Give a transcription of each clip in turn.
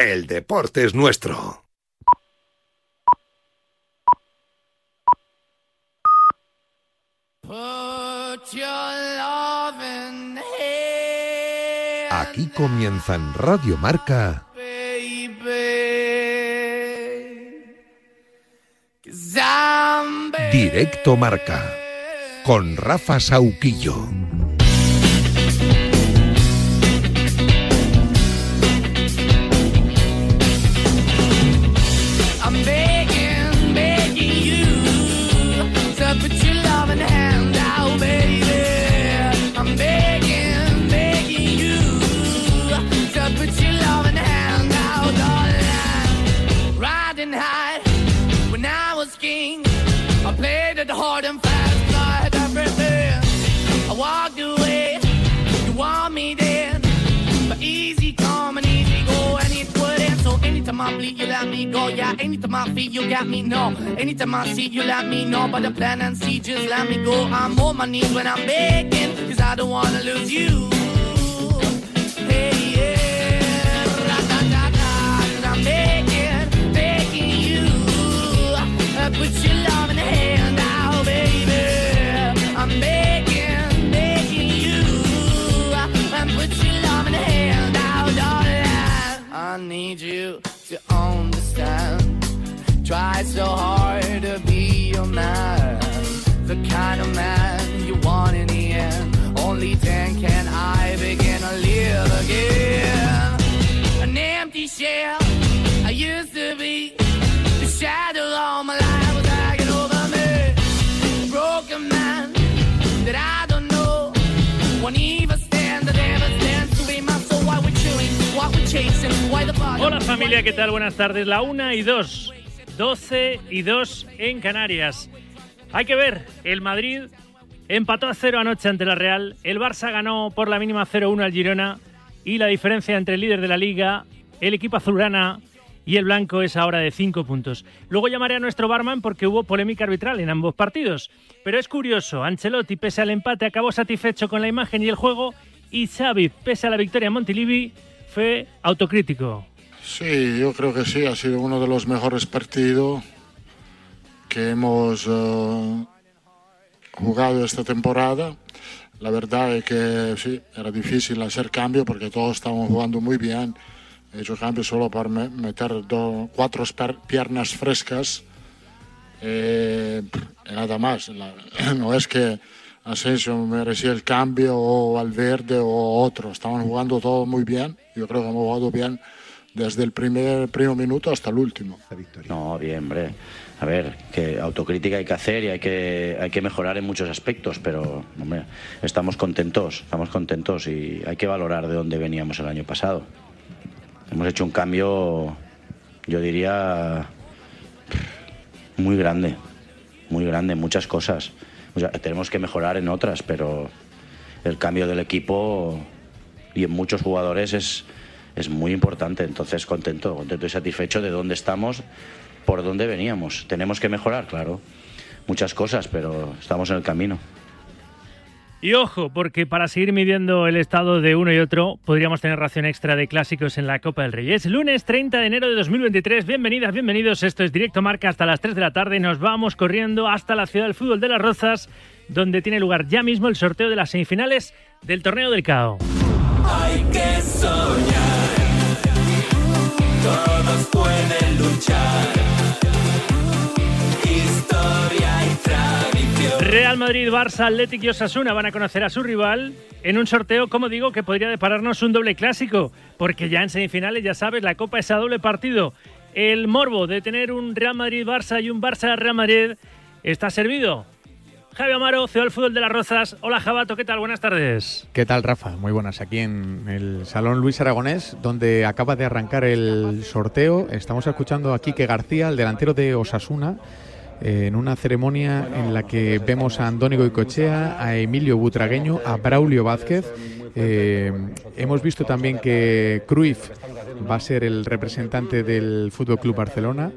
el deporte es nuestro. Aquí comienza en Radio Marca. Directo Marca. Con Rafa Sauquillo. Yeah. Anytime I feel you got me, no. Anytime I see you, let me know. But the plan and see, just let me go. I'm on my knees when I'm begging, cause I don't wanna lose you. Hey, yeah. Ra-da-da-da, cause I'm begging, begging you. Uh, put your love in the hand now, baby. I'm begging, begging you. Uh, put your love in the hand now, darling. I need you. Try so hard to be your man, the kind of man you want in the end. Only then can I begin to live again. An empty shell I used to be, the shadow all my life was hanging over me. Broken man that I don't know, won't even stand, the bottom. Hola familia, ¿qué tal? Buenas tardes. La una y dos. 12 y 2 en Canarias. Hay que ver, el Madrid empató a cero anoche ante la Real, el Barça ganó por la mínima 0-1 al Girona y la diferencia entre el líder de la liga, el equipo azulgrana y el blanco es ahora de 5 puntos. Luego llamaré a nuestro barman porque hubo polémica arbitral en ambos partidos. Pero es curioso, Ancelotti pese al empate acabó satisfecho con la imagen y el juego y Xavi pese a la victoria en Montilivi fue autocrítico. Sí, yo creo que sí, ha sido uno de los mejores partidos que hemos uh, jugado esta temporada. La verdad es que sí, era difícil hacer cambio porque todos estaban jugando muy bien. He hecho cambio solo para meter do, cuatro piernas frescas. Eh, nada más. No es que Asensio merecía el cambio o Valverde o otro. Estaban jugando todo muy bien. Yo creo que hemos jugado bien desde el primer, primer minuto hasta el último. No, bien, hombre. A ver, que autocrítica hay que hacer y hay que, hay que mejorar en muchos aspectos, pero hombre, estamos contentos, estamos contentos y hay que valorar de dónde veníamos el año pasado. Hemos hecho un cambio, yo diría, muy grande, muy grande, muchas cosas. O sea, tenemos que mejorar en otras, pero el cambio del equipo y en muchos jugadores es, es muy importante. Entonces, contento, contento y satisfecho de dónde estamos, por dónde veníamos. Tenemos que mejorar, claro, muchas cosas, pero estamos en el camino. Y ojo, porque para seguir midiendo el estado de uno y otro, podríamos tener ración extra de clásicos en la Copa del Rey. Es lunes 30 de enero de 2023. Bienvenidas, bienvenidos. Esto es Directo Marca hasta las 3 de la tarde. Nos vamos corriendo hasta la ciudad del fútbol de las Rozas, donde tiene lugar ya mismo el sorteo de las semifinales del torneo del CAO. Hay que soñar, todos pueden luchar. Historia y tradición. Real Madrid, Barça, Atlético y Osasuna van a conocer a su rival en un sorteo, como digo, que podría depararnos un doble clásico, porque ya en semifinales, ya sabes, la Copa es a doble partido. El morbo de tener un Real Madrid-Barça y un Barça-Real Madrid está servido. Javi Amaro, CEO del Fútbol de las Rozas. Hola Jabato, ¿qué tal? Buenas tardes. ¿Qué tal, Rafa? Muy buenas. Aquí en el Salón Luis Aragonés, donde acaba de arrancar el sorteo. Estamos escuchando a Quique García, el delantero de Osasuna, en una ceremonia en la que vemos a Andónigo Icochea, a Emilio Butragueño, a Braulio Vázquez. Eh, hemos visto también que Cruyff va a ser el representante del Fútbol Club Barcelona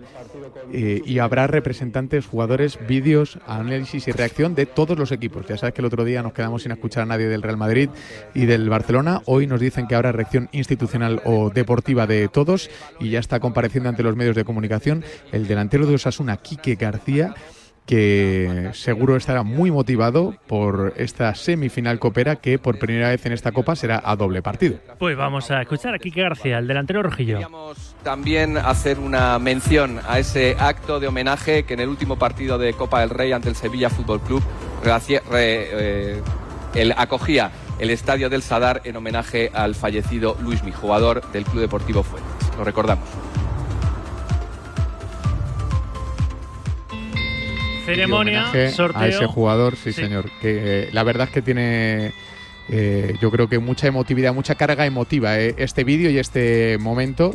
eh, y habrá representantes, jugadores, vídeos, análisis y reacción de todos los equipos. Ya sabes que el otro día nos quedamos sin escuchar a nadie del Real Madrid y del Barcelona. Hoy nos dicen que habrá reacción institucional o deportiva de todos y ya está compareciendo ante los medios de comunicación el delantero de Osasuna, Quique García que seguro estará muy motivado por esta semifinal copera que por primera vez en esta copa será a doble partido. Pues vamos a escuchar a Quique García, el delantero rojillo. Queríamos también hacer una mención a ese acto de homenaje que en el último partido de Copa del Rey ante el Sevilla Fútbol Club re- eh, el- acogía el estadio del Sadar en homenaje al fallecido Luismi, jugador del Club Deportivo Fuentes. Lo recordamos. Ceremonia, sorteo. a ese jugador, sí, Sí. señor. Que eh, la verdad es que tiene, eh, yo creo que mucha emotividad, mucha carga emotiva eh, este vídeo y este momento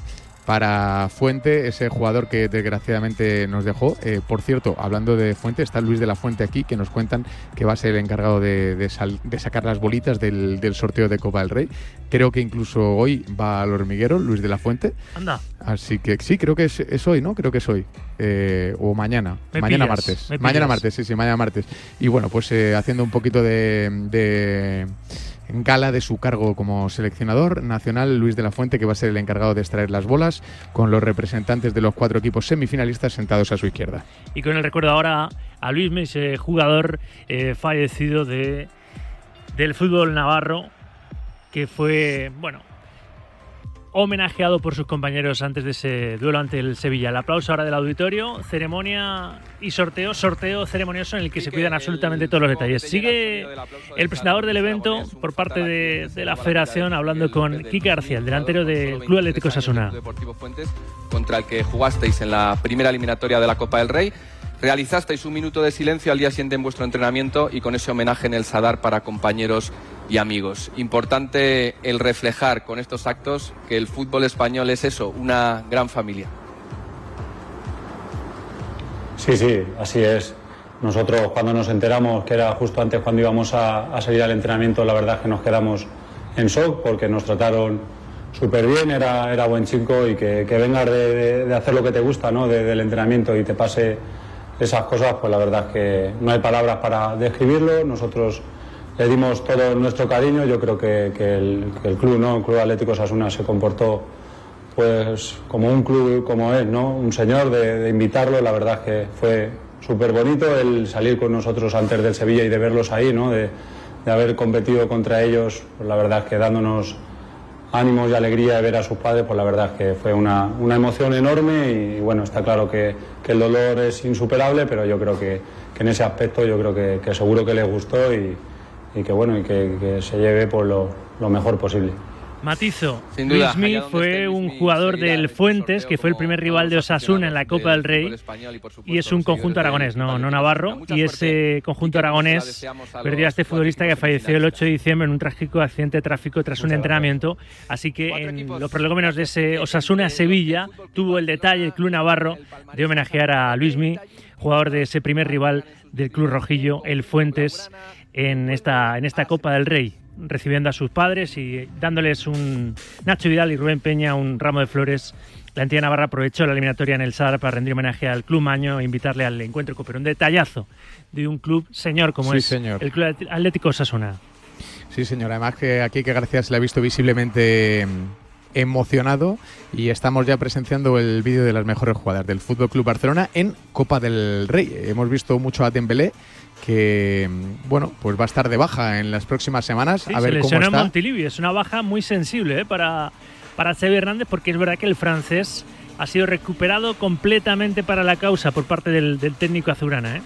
para Fuente, ese jugador que desgraciadamente nos dejó. Eh, por cierto, hablando de Fuente, está Luis de la Fuente aquí, que nos cuentan que va a ser el encargado de, de sal- de sacar las bolitas del, del sorteo de Copa del Rey. Creo que incluso hoy va al hormiguero, Luis de la Fuente. Anda, Así que sí, creo que es, es hoy, ¿no? Creo que es hoy. Eh, o mañana. Me mañana pillas, martes. Mañana martes, sí, sí, mañana martes. Y bueno, pues eh, haciendo un poquito de, de gala de su cargo como seleccionador nacional, Luis de la Fuente, que va a ser el encargado de extraer las bolas, con los representantes de los cuatro equipos semifinalistas sentados a su izquierda. y con el recuerdo ahora a Luis ese jugador eh, fallecido de, del fútbol navarro, que fue, bueno, homenajeado por sus compañeros antes de ese duelo ante el Sevilla. El aplauso ahora del auditorio, ceremonia y sorteo, sorteo ceremonioso en el que se cuidan absolutamente todos los detalles. Sigue el presentador del evento por parte de, de la federación hablando con Kike García, el delantero del Club Atlético Sasuna. Deportivo Fuentes, contra el que jugasteis en la primera eliminatoria de la Copa del Rey. Realizasteis un minuto de silencio al día siguiente en vuestro entrenamiento y con ese homenaje en el Sadar para compañeros y amigos. Importante el reflejar con estos actos que el fútbol español es eso, una gran familia. Sí, sí, así es. Nosotros cuando nos enteramos que era justo antes cuando íbamos a, a salir al entrenamiento, la verdad es que nos quedamos en shock porque nos trataron súper bien, era, era buen chico y que, que vengas de, de- de hacer lo que te gusta, ¿no? de- del entrenamiento y te pase esas cosas, pues la verdad es que no hay palabras para describirlo. Nosotros le dimos todo nuestro cariño, yo creo que, que el, club, ¿no? el Club Atlético Sasuna se comportó pues como un club como es, ¿no? Un señor de, de invitarlo, la verdad es que fue súper bonito el salir con nosotros antes del Sevilla y de verlos ahí, ¿no? De, de haber competido contra ellos, pues la verdad es que dándonos ánimos y alegría de ver a sus padres, pues la verdad es que fue una, una emoción enorme y, bueno, está claro que, que el dolor es insuperable, pero yo creo que, que en ese aspecto yo creo que, que seguro que les gustó y, y que bueno, y que, se lleve por lo, lo mejor posible. Matizo, Sin duda, Luismi fue un Luismi, jugador del el Fuentes, que fue el primer rival de Osasuna en la Copa del Rey. y, por supuesto, Y es un conjunto aragonés, no, no navarro. Y ese conjunto aragonés perdió a este futbolista que falleció el 8 de diciembre en un trágico accidente de tráfico tras un entrenamiento. Así que en los prolegómenos de ese Osasuna-Sevilla tuvo el detalle el club navarro de homenajear a Luismi, jugador de ese primer rival del club rojillo, el Fuentes, en esta, en esta Copa del Rey recibiendo a sus padres y dándoles un Nacho Vidal y Rubén Peña un ramo de flores. La entidad Navarra aprovechó la eliminatoria en el Sadar para rendir homenaje al Club Maño e invitarle al encuentro copero. Un detallazo de un club señor como Sí, es señor. el Club Atlético Osasuna. Sí, señor. Además que aquí que García se le ha visto visiblemente mm, emocionado y estamos ya presenciando el vídeo de las mejores jugadas del Fútbol Club Barcelona en Copa del Rey. Hemos visto mucho a Dembélé que bueno, pues va a estar de baja en las próximas semanas Sí, a se ver cómo lesionó en está. Montilivi. Es una baja muy sensible ¿eh? para, para Xavi Hernández porque es verdad que el francés ha sido recuperado completamente para la causa por parte del, del técnico azurana. ¿eh?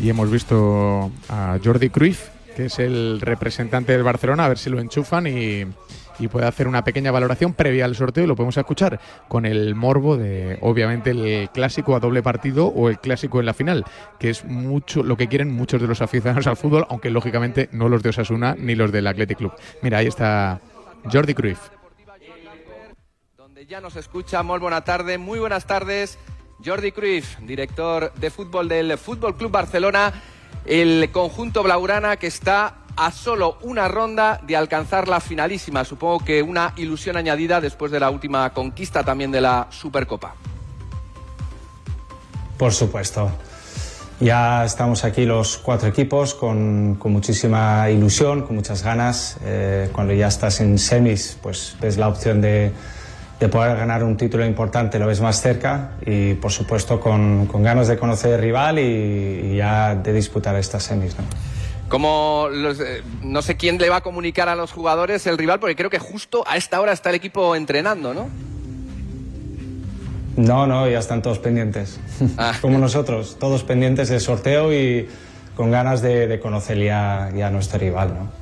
Y hemos visto a Jordi Cruyff, que es el representante del Barcelona, a ver si lo enchufan y, y puede hacer una pequeña valoración previa al sorteo y lo podemos escuchar con el morbo de, obviamente, el clásico a doble partido o el clásico en la final, que es mucho lo que quieren muchos de los aficionados al fútbol, aunque lógicamente no los de Osasuna ni los del Athletic Club. Mira, ahí está Jordi Cruyff. donde ya nos escucha. Muy buena muy buenas tardes. Jordi Cruyff, director de fútbol del Fútbol Club Barcelona, el conjunto blaugrana que está a solo una ronda de alcanzar la finalísima. Supongo que una ilusión añadida después de la última conquista también de la Supercopa. Por supuesto. Ya estamos aquí los cuatro equipos con, con muchísima ilusión, con muchas ganas. Eh, cuando ya estás en semis, pues ves la opción de, de poder ganar un título importante, lo ves más cerca y por supuesto con, con ganas de conocer el rival y, ya de disputar estas semis. Como los, eh, no sé quién le va a comunicar a los jugadores el rival, porque creo que justo a esta hora está el equipo entrenando, ¿no? No, no, ya están todos pendientes. Como nosotros, todos pendientes del sorteo y con ganas de, de conocer ya, ya a nuestro rival. ¿no?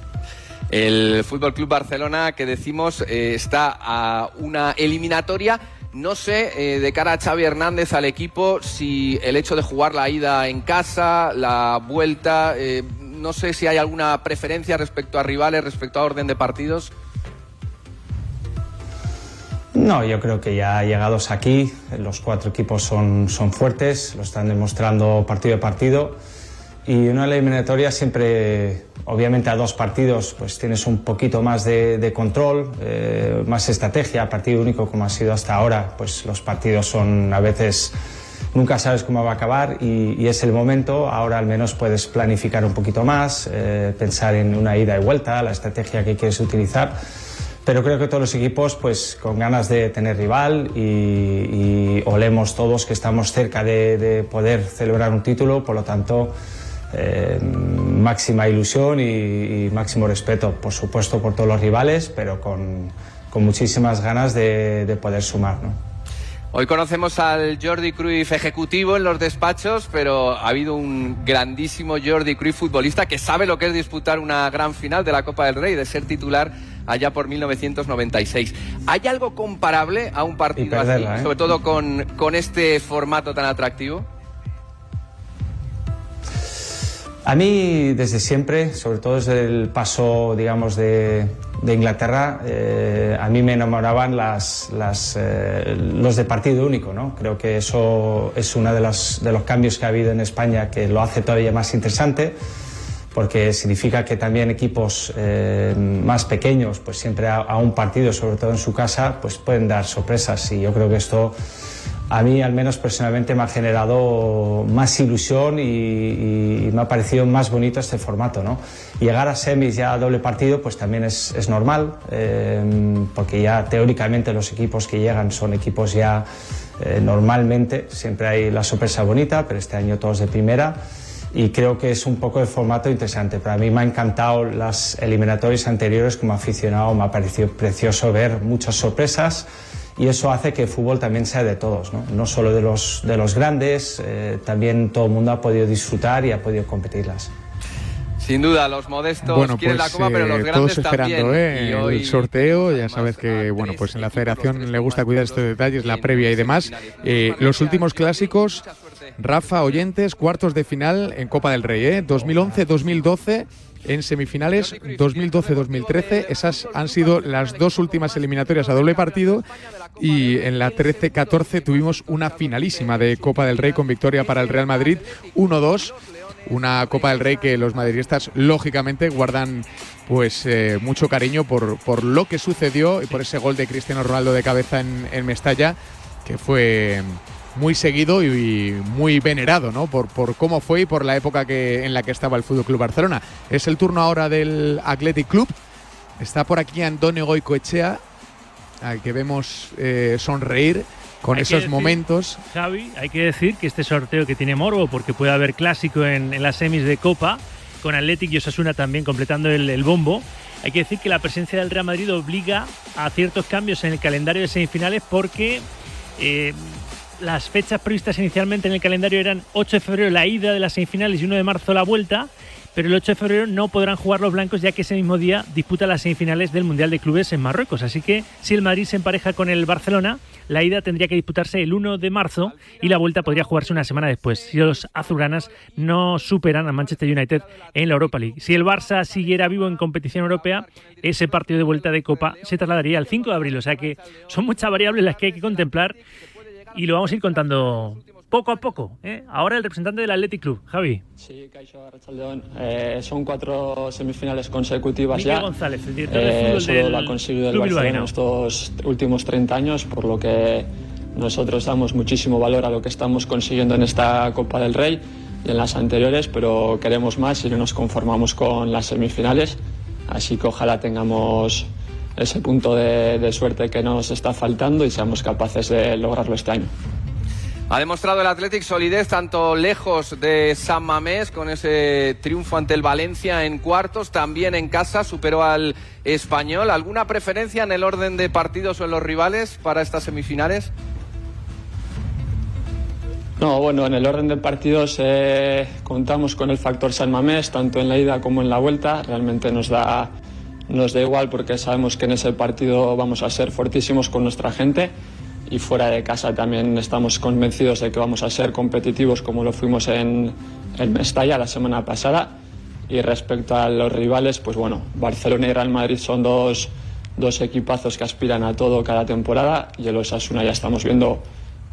El Fútbol Club Barcelona, que decimos, eh, está a una eliminatoria. No sé, eh, de cara a Xavi Hernández al equipo, si el hecho de jugar la ida en casa, la vuelta, eh, no sé si hay alguna preferencia respecto a rivales, respecto a orden de partidos. No, yo creo que ya llegados aquí, los cuatro equipos son, son fuertes, lo están demostrando partido a partido. Y una eliminatoria siempre, obviamente a dos partidos, pues tienes un poquito más de, control, eh, más estrategia. Partido único como ha sido hasta ahora, pues los partidos son a veces nunca sabes cómo va a acabar y, es el momento. Ahora al menos puedes planificar un poquito más, eh, pensar en una ida y vuelta, la estrategia que quieres utilizar. Pero creo que todos los equipos, pues con ganas de tener rival y, olemos todos que estamos cerca de, de poder celebrar un título, por lo tanto, eh, máxima ilusión y, máximo respeto, por supuesto, por todos los rivales, pero con, con muchísimas ganas de, de poder sumar. ¿no? Hoy conocemos al Jordi Cruyff ejecutivo en los despachos, pero ha habido un grandísimo Jordi Cruyff futbolista que sabe lo que es disputar una gran final de la Copa del Rey, de ser titular allá por 1996. ¿Hay algo comparable a un partido perderla, así, ¿eh? sobre todo con, con este formato tan atractivo? A mí, desde siempre, sobre todo desde el paso, digamos, de, de Inglaterra, eh, a mí me enamoraban las, las, eh, los de partido único, ¿no? Creo que eso es uno de los, de los cambios que ha habido en España que lo hace todavía más interesante, porque significa que también equipos eh, más pequeños, pues siempre a, a un partido, sobre todo en su casa, pues pueden dar sorpresas y yo creo que esto a mí al menos personalmente me ha generado más ilusión y, me ha parecido más bonito este formato. ¿no? Llegar a semis ya a doble partido pues también es, normal, eh, porque ya teóricamente los equipos que llegan son equipos ya eh, normalmente, siempre hay la sorpresa bonita, pero este año todos de primera. Y creo que es un poco el formato interesante. Para mí me ha encantado las eliminatorias anteriores como aficionado, me ha parecido precioso ver muchas sorpresas y eso hace que el fútbol también sea de todos, no, no solo de los, de los grandes, eh, también todo el mundo ha podido disfrutar y ha podido competirlas. Sin duda, los modestos bueno, quieren pues, la copa, pero los eh, grandes todos esperando también. ¿eh? Y hoy- el sorteo. Ya sabes que bueno, pues en la Federación le gusta cuidar estos detalles, la previa y demás. Eh, los últimos clásicos, Rafa oyentes, cuartos de final en Copa del Rey, ¿eh? 2011-2012. En semifinales 2012-2013, esas han sido las dos últimas eliminatorias a doble partido y en la 13-14 tuvimos una finalísima de Copa del Rey con victoria para el Real Madrid 1-2 una Copa del Rey que los madridistas lógicamente guardan pues eh, mucho cariño por, por lo que sucedió y por ese gol de Cristiano Ronaldo de cabeza en, en Mestalla que fue muy seguido y muy venerado, ¿no? Por, por cómo fue y por la época que, en la que estaba el Fútbol Club Barcelona. Es el turno ahora del Athletic Club. Está por aquí Antonio Goicoechea, al que vemos eh, sonreír con Hay esos decir, momentos. Javi, hay que decir que este sorteo que tiene morbo, porque puede haber clásico en, en las semis de Copa, con Athletic y Osasuna también completando el, el bombo. Hay que decir que la presencia del Real Madrid obliga a ciertos cambios en el calendario de semifinales porque eh, las fechas previstas inicialmente en el calendario eran 8 de febrero la ida de las semifinales y 1 de marzo la vuelta, pero el 8 de febrero no podrán jugar los blancos ya que ese mismo día disputa las semifinales del Mundial de Clubes en Marruecos. Así que si el Madrid se empareja con el Barcelona, la ida tendría que disputarse el 1 de marzo y la vuelta podría jugarse una semana después, si los azulgranas no superan a Manchester United en la Europa League. Si el Barça siguiera vivo en competición europea, ese partido de vuelta de Copa se trasladaría al 5 de abril. O sea que son muchas variables las que hay que contemplar y lo vamos a ir contando poco a poco. ¿eh? Ahora el representante del Athletic Club, Javi. Sí, Caixo Arrachaldeón. Eh, son cuatro semifinales consecutivas Miguel ya. González, el director de Eh, fútbol solo del lo ha conseguido el Club Barcelona en bilbaíno. estos últimos 30 años, por lo que nosotros damos muchísimo valor a lo que estamos consiguiendo en esta Copa del Rey y en las anteriores, pero queremos más y no nos conformamos con las semifinales. Así que ojalá tengamos ese punto de, de suerte que nos está faltando y seamos capaces de lograrlo este año. Ha demostrado el Athletic solidez tanto lejos de San Mamés con ese triunfo ante el Valencia en cuartos, también en casa superó al Español. ¿Alguna preferencia en el orden de partidos o en los rivales para estas semifinales? No, bueno, en el orden de partidos eh, contamos con el factor San Mamés, tanto en la ida como en la vuelta. Realmente nos da, nos da igual porque sabemos que en ese partido vamos a ser fortísimos con nuestra gente y fuera de casa también estamos convencidos de que vamos a ser competitivos como lo fuimos en, en Mestalla la semana pasada. Y respecto a los rivales, pues bueno, Barcelona y Real Madrid son dos, dos equipazos que aspiran a todo cada temporada y el Osasuna ya estamos viendo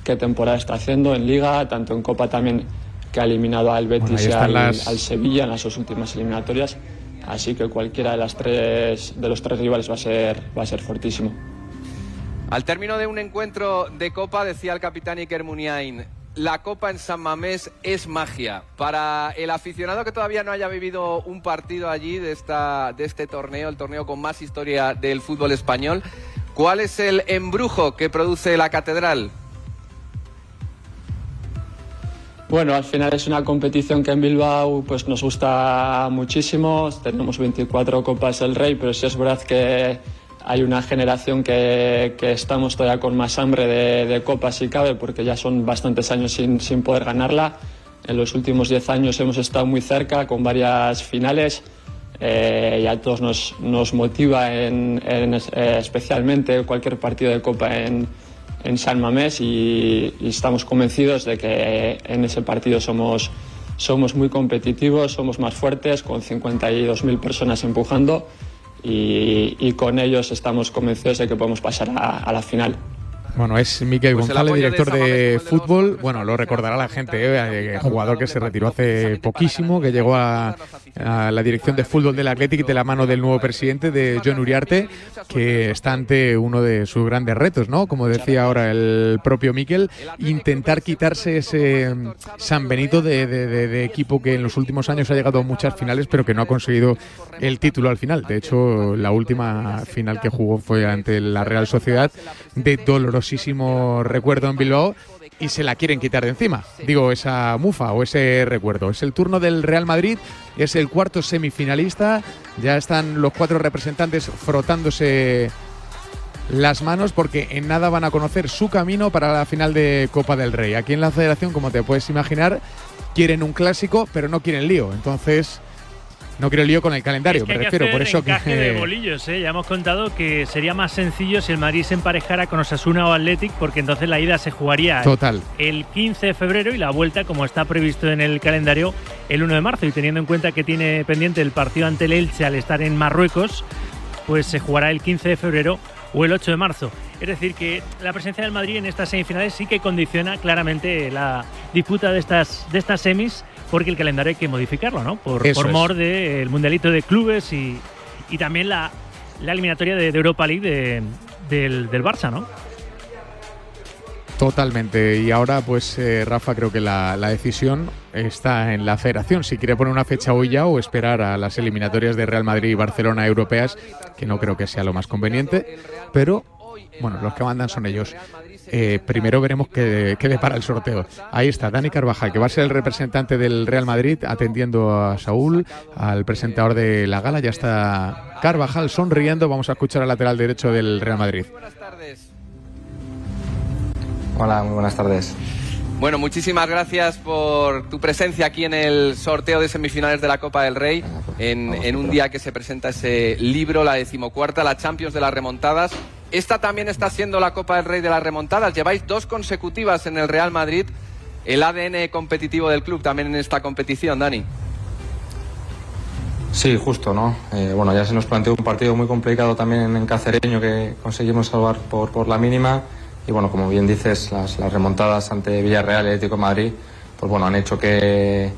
qué temporada está haciendo en Liga, tanto en Copa también que ha eliminado al Betis y están al, las- al Sevilla en las dos últimas eliminatorias. Así que cualquiera de, las tres, de los tres rivales va a ser, va a ser fortísimo. Al término de un encuentro de Copa, decía el capitán Iker Muniain, la Copa en San Mamés es magia. Para el aficionado que todavía no haya vivido un partido allí de, esta, de este torneo, el torneo con más historia del fútbol español, ¿cuál es el embrujo que produce la catedral? Bueno, al final es una competición que en Bilbao pues, nos gusta muchísimo. Tenemos 24 Copas del Rey, pero sí es verdad que hay una generación que, que estamos todavía con más hambre de, de Copas si cabe, porque ya son bastantes años sin, sin poder ganarla. En los últimos 10 años hemos estado muy cerca con varias finales. eh, y a todos nos, nos motiva eh, especialmente cualquier partido de Copa en, en San Mamés y, estamos convencidos de que en ese partido somos, somos muy competitivos, somos más fuertes, con 52.000 personas empujando y, con ellos estamos convencidos de que podemos pasar a la final. Bueno, es Miquel Pues González, de director de el de fútbol. Bueno, lo recordará la gente, ¿eh? Eh, jugador que se retiró hace poquísimo, que llegó a, a la dirección de fútbol del Athletic de la mano del nuevo presidente, de John Uriarte, que está ante uno de sus grandes retos, ¿no? Como decía ahora el propio Miquel, intentar quitarse ese San Benito de, de- equipo que en los últimos años ha llegado a muchas finales, pero que no ha conseguido el título al final. De hecho, la última final que jugó fue ante la Real Sociedad, de dolorosísimo recuerdo en Bilbao. Y se la quieren quitar de encima. Digo, esa mufa o ese recuerdo. Es el turno del Real Madrid, es el cuarto semifinalista. Ya están los cuatro representantes frotándose las manos porque en nada van a conocer su camino para la final de Copa del Rey. Aquí en la federación, como te puedes imaginar, quieren un clásico, pero no quieren lío. Entonces, no quiero lío con el calendario, Es que me que refiero. Por eso de que. bolillos, ¿eh? Ya hemos contado que sería más sencillo si el Madrid se emparejara con Osasuna o Athletic, porque entonces la ida se jugaría Total. el 15 de febrero y la vuelta, como está previsto en el calendario, el 1 de marzo. Y teniendo en cuenta que tiene pendiente el partido ante el Elche al estar en Marruecos, pues se jugará el 15 de febrero o el 8 de marzo. Es decir, que la presencia del Madrid en estas semifinales sí que condiciona claramente la disputa de estas, de estas semis, porque el calendario hay que modificarlo, ¿no? Por, Eso por mor del mundialito de clubes y, y también la, la eliminatoria de, de Europa League de- del, del Barça, ¿no? Totalmente. Y ahora, pues, eh, Rafa, creo que la, la decisión está en la federación. Si quiere poner una fecha hoy ya o esperar a las eliminatorias de Real Madrid y Barcelona europeas, que no creo que sea lo más conveniente. Pero, bueno, los que mandan son ellos. Eh, primero veremos qué, qué depara el sorteo. Ahí está, Dani Carvajal, que va a ser el representante del Real Madrid, atendiendo a Saúl, al presentador de la gala. Ya está Carvajal sonriendo. Vamos a escuchar al lateral derecho del Real Madrid. Buenas tardes. Hola, muy buenas tardes. Bueno, muchísimas gracias por tu presencia aquí en el sorteo de semifinales de la Copa del Rey, en, en un día que se presenta ese libro, la decimocuarta, la Champions de las remontadas. Esta también está siendo la Copa del Rey de las remontadas. Lleváis dos consecutivas en el Real Madrid. El ADN competitivo del club también en esta competición, Dani. Sí, justo, ¿no? Eh, bueno, ya se nos planteó un partido muy complicado también en Cacereño que conseguimos salvar por, la mínima y bueno, como bien dices, las, remontadas ante Villarreal y Atlético de Madrid, pues bueno, han hecho que,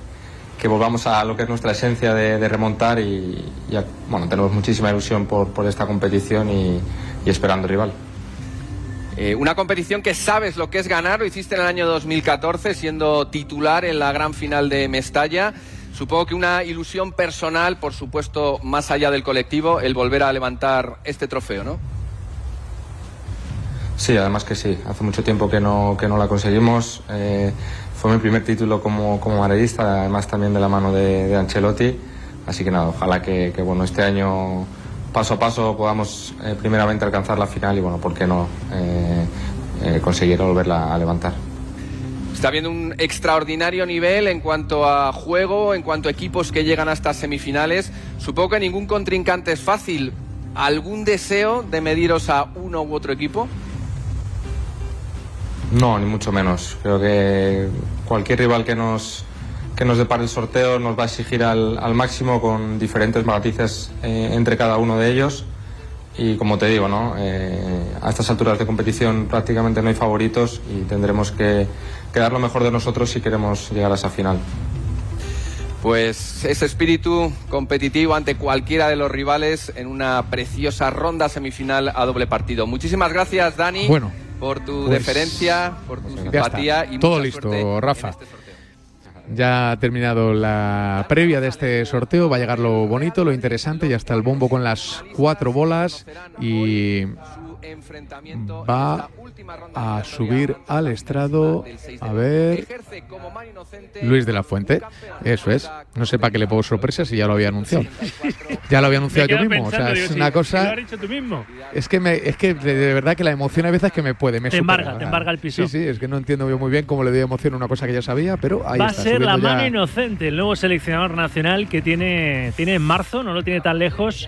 volvamos a lo que es nuestra esencia de, remontar y, y, bueno, tenemos muchísima ilusión por, por esta competición y, y esperando rival. Eh, una competición que sabes lo que es ganar, lo hiciste en el año 2014 siendo titular en la gran final de Mestalla. Supongo que una ilusión personal, por supuesto, más allá del colectivo, el volver a levantar este trofeo, ¿no? Sí, además que sí. Hace mucho tiempo que no, que no la conseguimos. Eh, fue mi primer título como, como madridista, además también de la mano de, de Ancelotti. Así que nada, ojalá que, que, bueno, este año paso a paso podamos eh, primeramente alcanzar la final y bueno, ¿por qué no eh, eh, conseguir volverla a levantar? Está habiendo un extraordinario nivel en cuanto a juego, en cuanto a equipos que llegan hasta semifinales. Supongo que ningún contrincante es fácil. ¿Algún deseo de mediros a uno u otro equipo? No, ni mucho menos. Creo que cualquier rival que nos, que nos depare el sorteo nos va a exigir al, al máximo con diferentes matices eh, entre cada uno de ellos. Y como te digo, ¿no? Eh, a estas alturas de competición prácticamente no hay favoritos y tendremos que, que dar lo mejor de nosotros si queremos llegar a esa final. Pues ese espíritu competitivo ante cualquiera de los rivales en una preciosa ronda semifinal a doble partido. Muchísimas gracias, Dani. Bueno, por tu pues, deferencia, por tu simpatía y todo mucha listo, suerte Rafa. en este sorteo. Ya ha terminado la previa de este sorteo, va a llegar lo bonito, lo interesante, ya está el bombo con las cuatro bolas y va a subir al estrado, a ver, Luis de la Fuente, eso es, no sé para qué le pongo sorpresa si ya lo había anunciado. Ya lo había anunciado yo mismo, o sea, pensando, es una sí, cosa... Lo has dicho tú mismo. Es que, me, es que de, de verdad que la emoción hay veces que me puede. Me Te embarga, te embarga el piso. Sí, sí, es que no entiendo yo muy bien cómo le doy emoción a una cosa que ya sabía, pero ahí Va a ser la ya- mano inocente, el nuevo seleccionador nacional que tiene, tiene en marzo, no lo tiene tan lejos,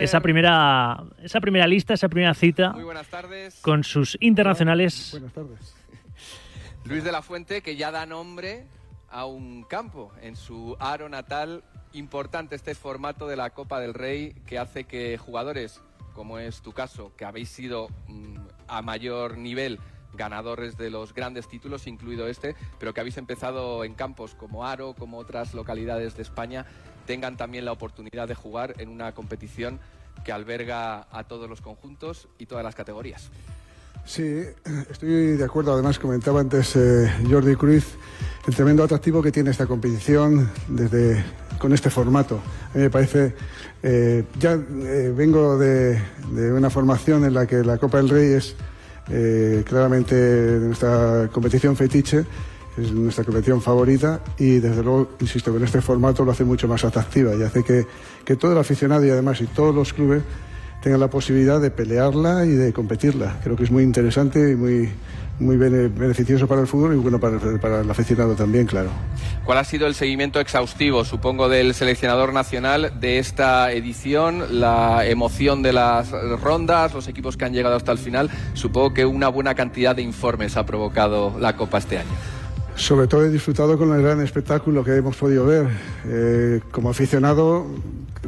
esa primera, esa primera lista, esa primera cita con sus internacionales. Buenas tardes. Luis de la Fuente, que ya da nombre a un campo en su aro natal. Importante este formato de la Copa del Rey que hace que jugadores, como es tu caso, que habéis sido mm, a mayor nivel ganadores de los grandes títulos, incluido este, pero que habéis empezado en campos como Aro, como otras localidades de España, tengan también la oportunidad de jugar en una competición que alberga a todos los conjuntos y todas las categorías. Sí, estoy de acuerdo. Además, comentaba antes eh, Jordi Cruz el tremendo atractivo que tiene esta competición desde con este formato. A mí me parece, eh, ya eh, vengo de, una formación en la que la Copa del Rey es claramente nuestra competición fetiche, es nuestra competición favorita y desde luego, insisto, con este formato lo hace mucho más atractiva y hace que, que todo el aficionado y además y todos los clubes tengan la posibilidad de pelearla y de competirla. Creo que es muy interesante y muy, muy bene- beneficioso para el fútbol y bueno para el aficionado también, claro. ¿Cuál ha sido el seguimiento exhaustivo, supongo, del seleccionador nacional de esta edición? La emoción de las rondas, los equipos que han llegado hasta el final. Supongo que una buena cantidad de informes ha provocado la Copa este año. Sobre todo he disfrutado con el gran espectáculo que hemos podido ver. Eh, como aficionado,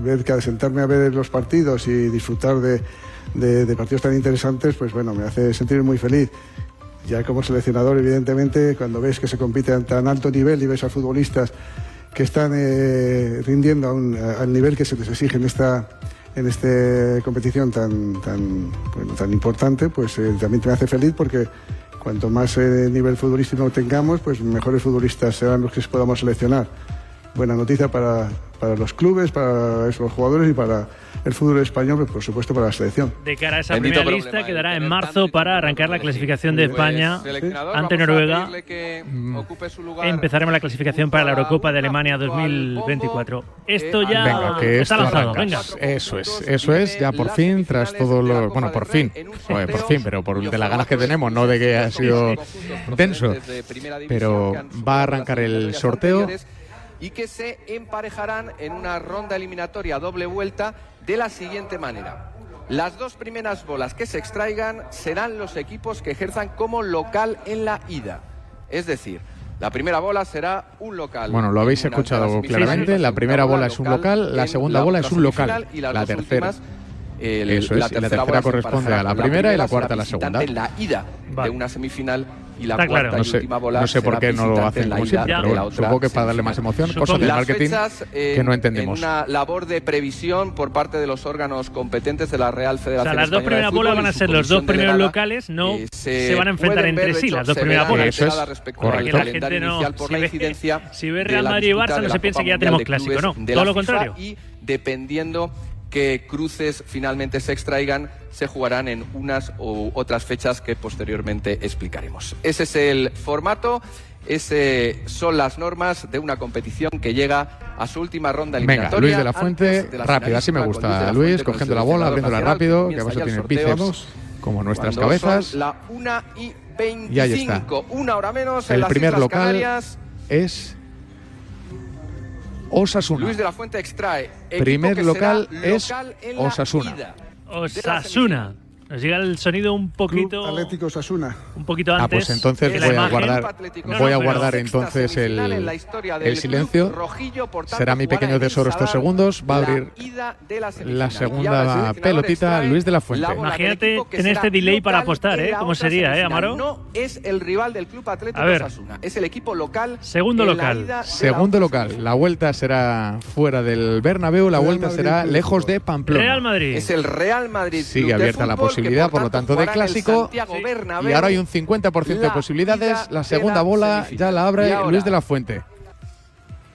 ver que al sentarme a ver los partidos y disfrutar de, partidos tan interesantes, pues bueno, me hace sentir muy feliz. Ya como seleccionador, evidentemente, cuando ves que se compite a tan alto nivel y ves a futbolistas que están eh, rindiendo a un- al nivel que se les exige en esta en esta competición tan tan tan importante, pues eh, también te me hace feliz porque cuanto más eh, nivel futbolístico tengamos, pues mejores futbolistas serán los que podamos seleccionar. Buena noticia para, para los clubes, para esos jugadores y para el fútbol español, por supuesto para la selección. De cara a esa Bendito primera problema, lista ¿eh? quedará en marzo para arrancar la clasificación de Pues, España ante Noruega. pedirle que ocupe su lugar Empezaremos la clasificación para la Eurocopa de Alemania 2024. Esto ya Venga, que está esto lanzado. Venga. Eso es, eso es, ya por fin, tras todo lo. Bueno, por fin. Por fin, pero por de las ganas que tenemos, no de que ha sido denso. Pero va a arrancar el sorteo. Y que se emparejarán en una ronda eliminatoria doble vuelta de la siguiente manera. Las dos primeras bolas que se extraigan serán los equipos que ejerzan como local en la ida. Es decir, la primera bola será un local. Bueno, lo habéis escuchado claramente. La primera bola es un local, la segunda bola es un local. y La tercera. Eso es, y la tercera corresponde a la primera y la cuarta a la segunda. En la ida de una semifinal y la Está cuarta claro. y No sé, última bola no sé por qué no lo hacen como siempre, de pero la bueno, supongo que para darle más emoción, Supongo. cosas del Las marketing fechas, eh, que no entendemos. En una labor de previsión por parte de los órganos competentes de la Real O Federación sea, las dos de primeras bolas van a ser los dos primeros delegada, locales, no eh, se van a enfrentar entre de sí hecho, las dos primeras bolas. Eso es correcto. la gente no- por si la ve- incidencia si ve de Real la Madrid y Barça, de no la se piensa Copa que ya tenemos de clásico, no, de todo la lo contrario. Y dependiendo qué cruces finalmente se extraigan, se jugarán en unas u otras fechas que posteriormente explicaremos. Ese es el formato. Ese son las normas de una competición que llega a su última ronda Venga, eliminatoria. Luis de la Fuente, de la rápido, así me gusta. Luis, cogiendo la bola, abriéndola rápido, que vas a tener bíceps como nuestras cabezas. son la 1 y 25, Y ahí está. una hora menos en El las primer Islas local Canarias. es Osasuna. Luis de la Fuente extrae. Primer local es local la Osasuna. Osasuna. Nos llega el sonido un poquito. Atlético Sasuna. Un poquito Ah, antes. pues entonces voy a guardar, No, voy a guardar entonces semifinal en la el, historia del el club silencio. rojillo, por tanto, Será mi pequeño en el tesoro estos segundos. Va a abrir la el segunda pelotita Luis de la Fuente. Imagínate será este delay para apostar, en ¿eh? ¿Cómo sería, eh. Amaro? No es el rival del Club Atlético A ver. Osasuna, es el equipo local. Segundo en local. Segundo local. La vuelta será fuera del Bernabéu, la Real vuelta Madrid será lejos de Pamplona. Real Madrid. Es el Real Madrid. Sigue abierta la que, posibilidad, por lo tanto, de clásico. Bernabéu. Y ahora hay un 50% de posibilidades. ida La segunda la bola ya la Y abre ahora, Luis de la Fuente.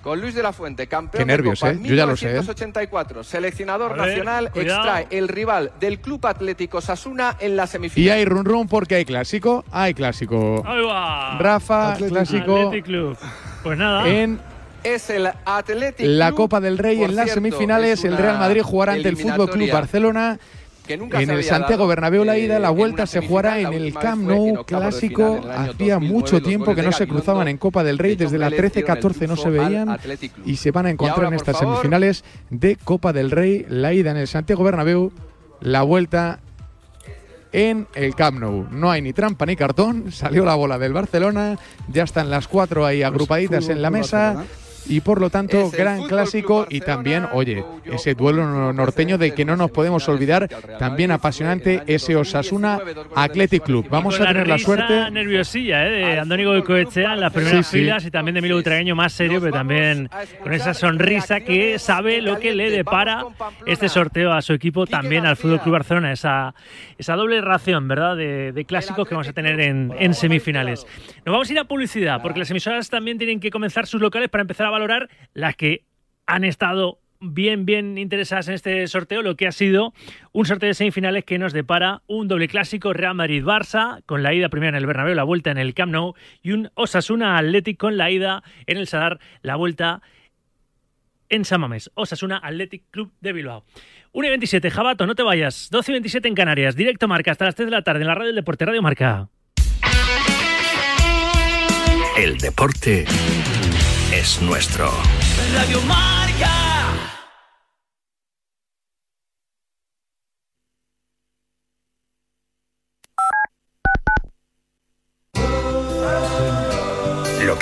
Con Luis de la Fuente, campeón Qué nervios, de Copa ¿eh? Yo ya lo sé, ¿eh? 1984, seleccionador ver, nacional, cuidado. extrae el rival del Club Atlético Sasuna en la Y semifinal. hay run run porque hay clásico. Hay clásico. Ahí va. Rafa, Atlético. clásico Athletic Club. Pues nada. en Es el Atlético la Club, Copa del Rey. por En las cierto, semifinales, es el Real Madrid jugará ante el Fútbol Club Barcelona. Que nunca En se el había Santiago dado, Bernabéu la eh, ida, la en vuelta se jugará en el Camp Nou clásico. Hacía 2009, mucho tiempo que no se cruzaban en Copa del Rey, desde la Vélez dieron el 13-14 no se veían y se van a encontrar ahora, en estas favor, semifinales de Copa del Rey, la ida en el Santiago Bernabéu, la vuelta en el Camp Nou. No hay ni trampa ni cartón, salió la bola del Barcelona, ya están las cuatro ahí agrupaditas Fútbol en la mesa. Y por lo tanto, gran clásico y también, oye, ese duelo norteño de que no nos podemos olvidar, también apasionante ese Osasuna 2019, dos goles de Athletic Club. Vamos a tener la suerte. nerviosilla ¿eh? de Club Goicoechea en las primeras Sí, sí. filas y también de Emilio Butragueño más serio, pero también con esa sonrisa que sabe lo que le depara este sorteo a su equipo, también al Fútbol Club Barcelona, esa, esa doble ración, ¿verdad?, de, de clásicos que vamos a tener en, en semifinales. Nos vamos a ir a publicidad, porque las emisoras también tienen que comenzar sus locales para empezar a valorar las que han estado bien, bien interesadas en este sorteo, lo que ha sido un sorteo de semifinales que nos depara un doble clásico Real Madrid-Barça, con la ida primera en el Bernabéu, la vuelta en el Camp Nou, y un Osasuna Athletic con la ida en el Sadar, la vuelta en San Mamés. Osasuna Athletic Club de Bilbao. 1 y 27, Jabato, no te vayas. 12 y 27 en Canarias, directo Marca hasta las 3 de la tarde en la radio del Deporte Radio Marca. El deporte es nuestro. Radio Marca.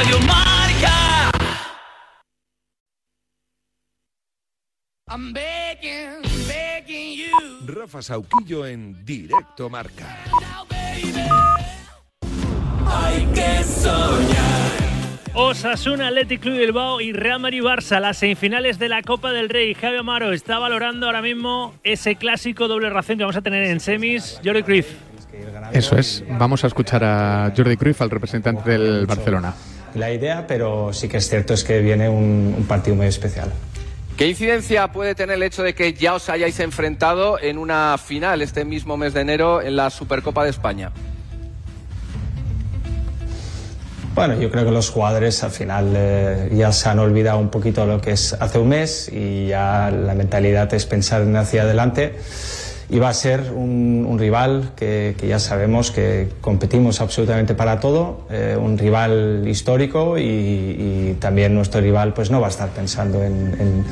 Radio Marca. I'm begging, begging you. Rafa Sauquillo en Directo Marca. Hay que soñar. Osasuna, Athletic Club Bilbao y Real Madrid Barça, las semifinales de la Copa del Rey. Javi Amaro está valorando ahora mismo ese clásico doble ración que vamos a tener en semis. Jordi Cruyff. Eso es. Vamos a escuchar a Jordi Cruyff, al representante del Barcelona. La idea, pero sí que es cierto es que viene un, un partido muy especial. ¿Qué incidencia puede tener el hecho de que ya os hayáis enfrentado en una final este mismo mes de enero en la Supercopa de España? Bueno, yo creo que los jugadores al final eh, ya se han olvidado un poquito lo que es hace un mes y ya la mentalidad es pensar en hacia adelante. Y va a ser un, un rival que, que ya sabemos que competimos absolutamente para todo, eh, un rival histórico y, y también nuestro rival pues no va a estar pensando en, en,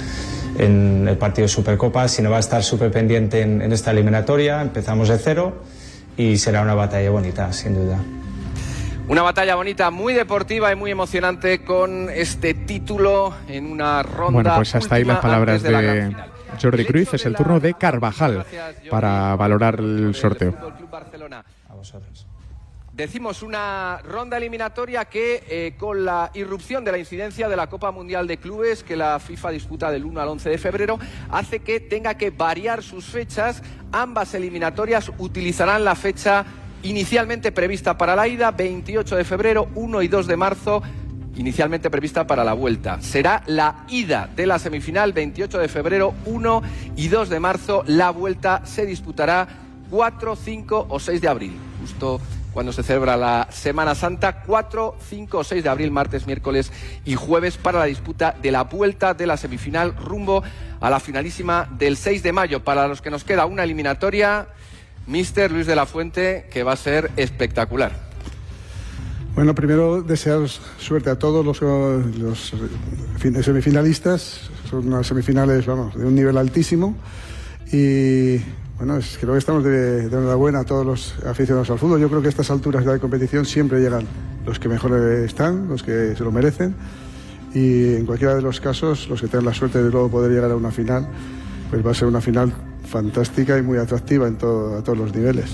en el partido de Supercopa, sino va a estar súper pendiente en, en esta eliminatoria. Empezamos de cero y será una batalla bonita, sin duda. Una batalla bonita, muy deportiva y muy emocionante con este título en una ronda. Bueno, pues hasta ahí las palabras de la gran de final. Jordi Cruyff. Es el turno de Carvajal para valorar el sorteo. A vosotros. Decimos una ronda eliminatoria que eh, con la irrupción de la incidencia de la Copa Mundial de Clubes que la FIFA disputa del 1 al 11 de febrero hace que tenga que variar sus fechas. Ambas eliminatorias utilizarán la fecha inicialmente prevista para la ida, 28 de febrero, 1 y 2 de marzo, inicialmente prevista para la vuelta. Será la ida de la semifinal, 28 de febrero, 1 y 2 de marzo. La vuelta se disputará 4, 5 o 6 de abril, justo cuando se celebra la Semana Santa, 4, 5 o 6 de abril, martes, miércoles y jueves, para la disputa de la vuelta de la semifinal rumbo a la finalísima del 6 de mayo. Para los que nos queda una eliminatoria, Mister Luis de la Fuente, que va a ser espectacular. Bueno, primero desear suerte a todos los, los fin- semifinalistas. Son unas semifinales, vamos, de un nivel altísimo. Y bueno, es- creo que estamos de, de enhorabuena a todos los aficionados al fútbol. Yo creo que a estas alturas de competición siempre llegan los que mejor están, los que se lo merecen. Y en cualquiera de los casos, los que tengan la suerte de luego poder llegar a una final, pues va a ser una final fantástica y muy atractiva en todo- a todos los niveles.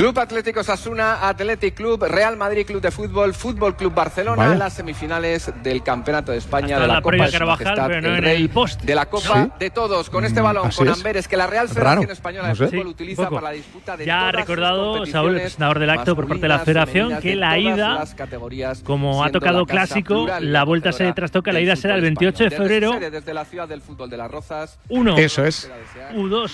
Club Atlético Sasuna, Athletic Club, Real Madrid Club de Fútbol, Fútbol Club Barcelona, Vaya. las semifinales del Campeonato de España Hasta de la, la Copa de Carvajal, no el en Rey, el post. de la Copa ¿Sí? de todos. Con este Mm, balón, así con es. Amberes, que la Real Federación Raro. Española No de sé. Fútbol utiliza poco. para la disputa de Ya ha todas sus recordado Saúl, el presentador del acto por parte de la Federación, que la ida, las categorías, Como ha tocado la clásico, la vuelta se trastoca, la ida será el fútbol 28 de febrero. Desde Desde la ciudad del fútbol de las Rozas. 1 Eso es. U2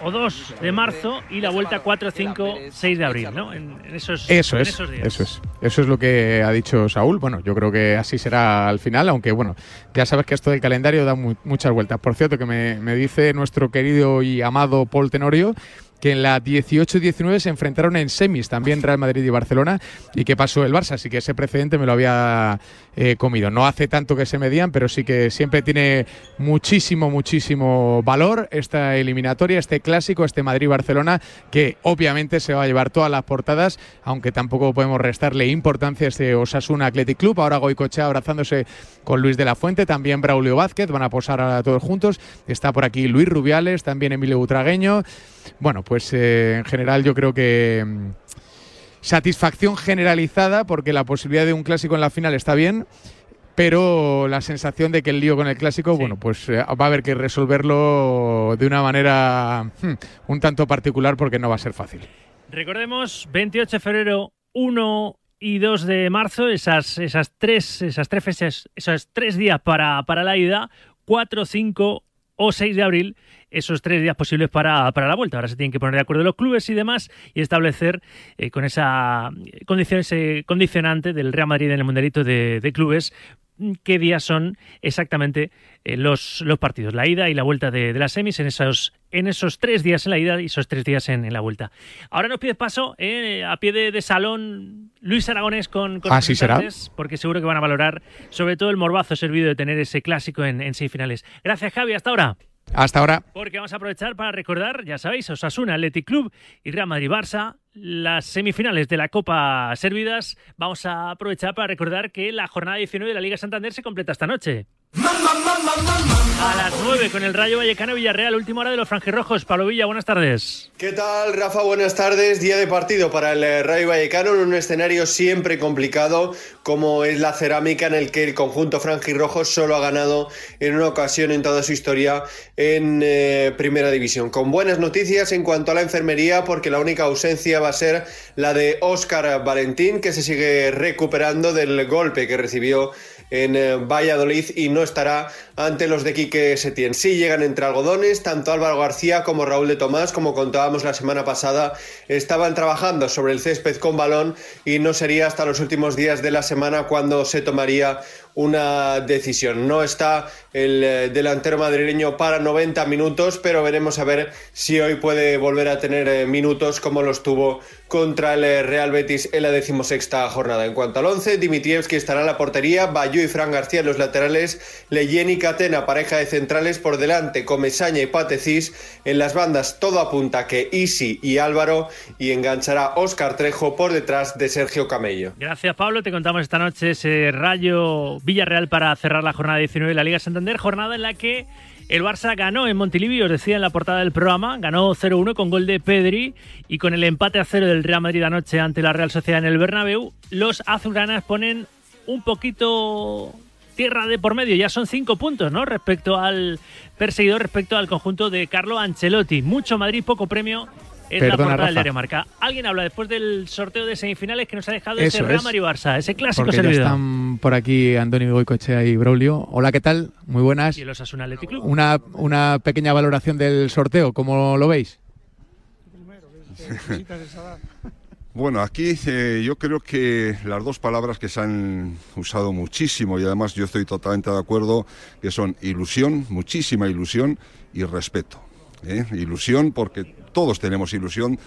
o 2 de marzo y la vuelta 4, 5, 6 de abril, ¿no? En, en esos, Eso en es, esos días. eso es. Eso es lo que ha dicho Saúl. Bueno, yo creo que así será al final, aunque bueno, ya sabes que esto del calendario da mu- muchas vueltas. Por cierto, que me, me dice nuestro querido y amado Paul Tenorio que en la 18-19 se enfrentaron en semis también Real Madrid y Barcelona y que pasó el Barça, así que ese precedente me lo había eh, comido. No hace tanto que se medían, pero sí que siempre tiene muchísimo, muchísimo valor esta eliminatoria, este clásico, este Madrid-Barcelona, que obviamente se va a llevar todas las portadas, aunque tampoco podemos restarle importancia a este Osasuna Athletic Club. Ahora Goicochea abrazándose con Luis de la Fuente, también Braulio Vázquez, van a posar ahora todos juntos. Está por aquí Luis Rubiales, también Emilio Butragueño. Bueno, pues eh, en general yo creo que mm, satisfacción generalizada porque la posibilidad de un clásico en la final está bien. Pero la sensación de que el lío con el clásico, bueno, pues eh, va a haber que resolverlo de una manera hmm, un tanto particular porque no va a ser fácil. Recordemos, 28 de febrero, 1 y 2 de marzo, esas, esas, tres, esas tres fechas, esos tres días para, para la ida, 4, 5 o 6 de abril, esos tres días posibles para, para la vuelta. Ahora se tienen que poner de acuerdo los clubes y demás y establecer eh, con esa condición, ese condicionante del Real Madrid en el Mundialito de, de clubes qué días son exactamente eh, los, los partidos, la ida y la vuelta de, de las semis en esos, en esos tres días en la ida y esos tres días en, en la vuelta. Ahora nos pide paso eh, a pie de, de salón Luis Aragonés con, con ¿Así será? representantes, porque seguro que van a valorar sobre todo el morbazo servido de tener ese clásico en, en semifinales. Gracias Javi, hasta ahora. Hasta ahora. Porque vamos a aprovechar para recordar, ya sabéis, Osasuna, Athletic Club y Real Madrid Barça, las semifinales de la Copa servidas. Vamos a aprovechar para recordar que la jornada 19 de la Liga Santander se completa esta noche. A las 9 con el Rayo Vallecano Villarreal, última hora de los franjirrojos. Pablo Villa, buenas tardes. ¿Qué tal, Rafa? Buenas tardes. Día de partido para el eh, Rayo Vallecano en un escenario siempre complicado como es la cerámica en el que el conjunto franjirrojo solo ha ganado en una ocasión en toda su historia en eh, Primera División. Con buenas noticias en cuanto a la enfermería porque la única ausencia va a ser la de Óscar Valentín que se sigue recuperando del golpe que recibió en eh, Valladolid y no estará ante los de Quique Setién. Sí llegan entre algodones, tanto Álvaro García como Raúl de Tomás, como contábamos la semana pasada, estaban trabajando sobre el césped con balón y no sería hasta los últimos días de la semana cuando se tomaría una decisión. No está el eh, delantero madrileño para 90 minutos, pero veremos a ver si hoy puede volver a tener eh, minutos como los tuvo contra el eh, Real Betis en la decimosexta jornada. En cuanto al 11, Dimitrievski estará en la portería, Bayú y Fran García en los laterales, Leyen y Catena, pareja de centrales por delante, Comesaña y Patecís en las bandas. Todo apunta que Isi y Álvaro y enganchará Óscar Trejo por detrás de Sergio Camello. Gracias, Pablo. Te contamos esta noche ese Rayo Villarreal para cerrar la jornada 19 de la Liga Santander, jornada en la que el Barça ganó en Montilivi, os decía en la portada del programa, ganó 0-1 con gol de Pedri y con el empate a cero del Real Madrid anoche ante la Real Sociedad en el Bernabéu, los azulgranas ponen un poquito tierra de por medio, ya son cinco puntos, ¿no? Respecto al perseguidor, respecto al conjunto de Carlo Ancelotti. Mucho Madrid, poco premio. Es la Perdona, portada del Rafa. Marca. Alguien habla después del sorteo de semifinales que nos ha dejado Eso ese Real es. Madrid Barça, ese clásico Porque ya servido. están por aquí Andoni Goicoechea y Braulio. Hola, ¿qué tal? Muy buenas. Y el Osasuna Athletic Club. Una, una pequeña valoración del sorteo, ¿cómo lo veis? Bueno, aquí eh, yo creo que las dos palabras que se han usado muchísimo y además yo estoy totalmente de acuerdo que son ilusión, muchísima ilusión y respeto. ¿eh? Ilusión porque todos tenemos ilusión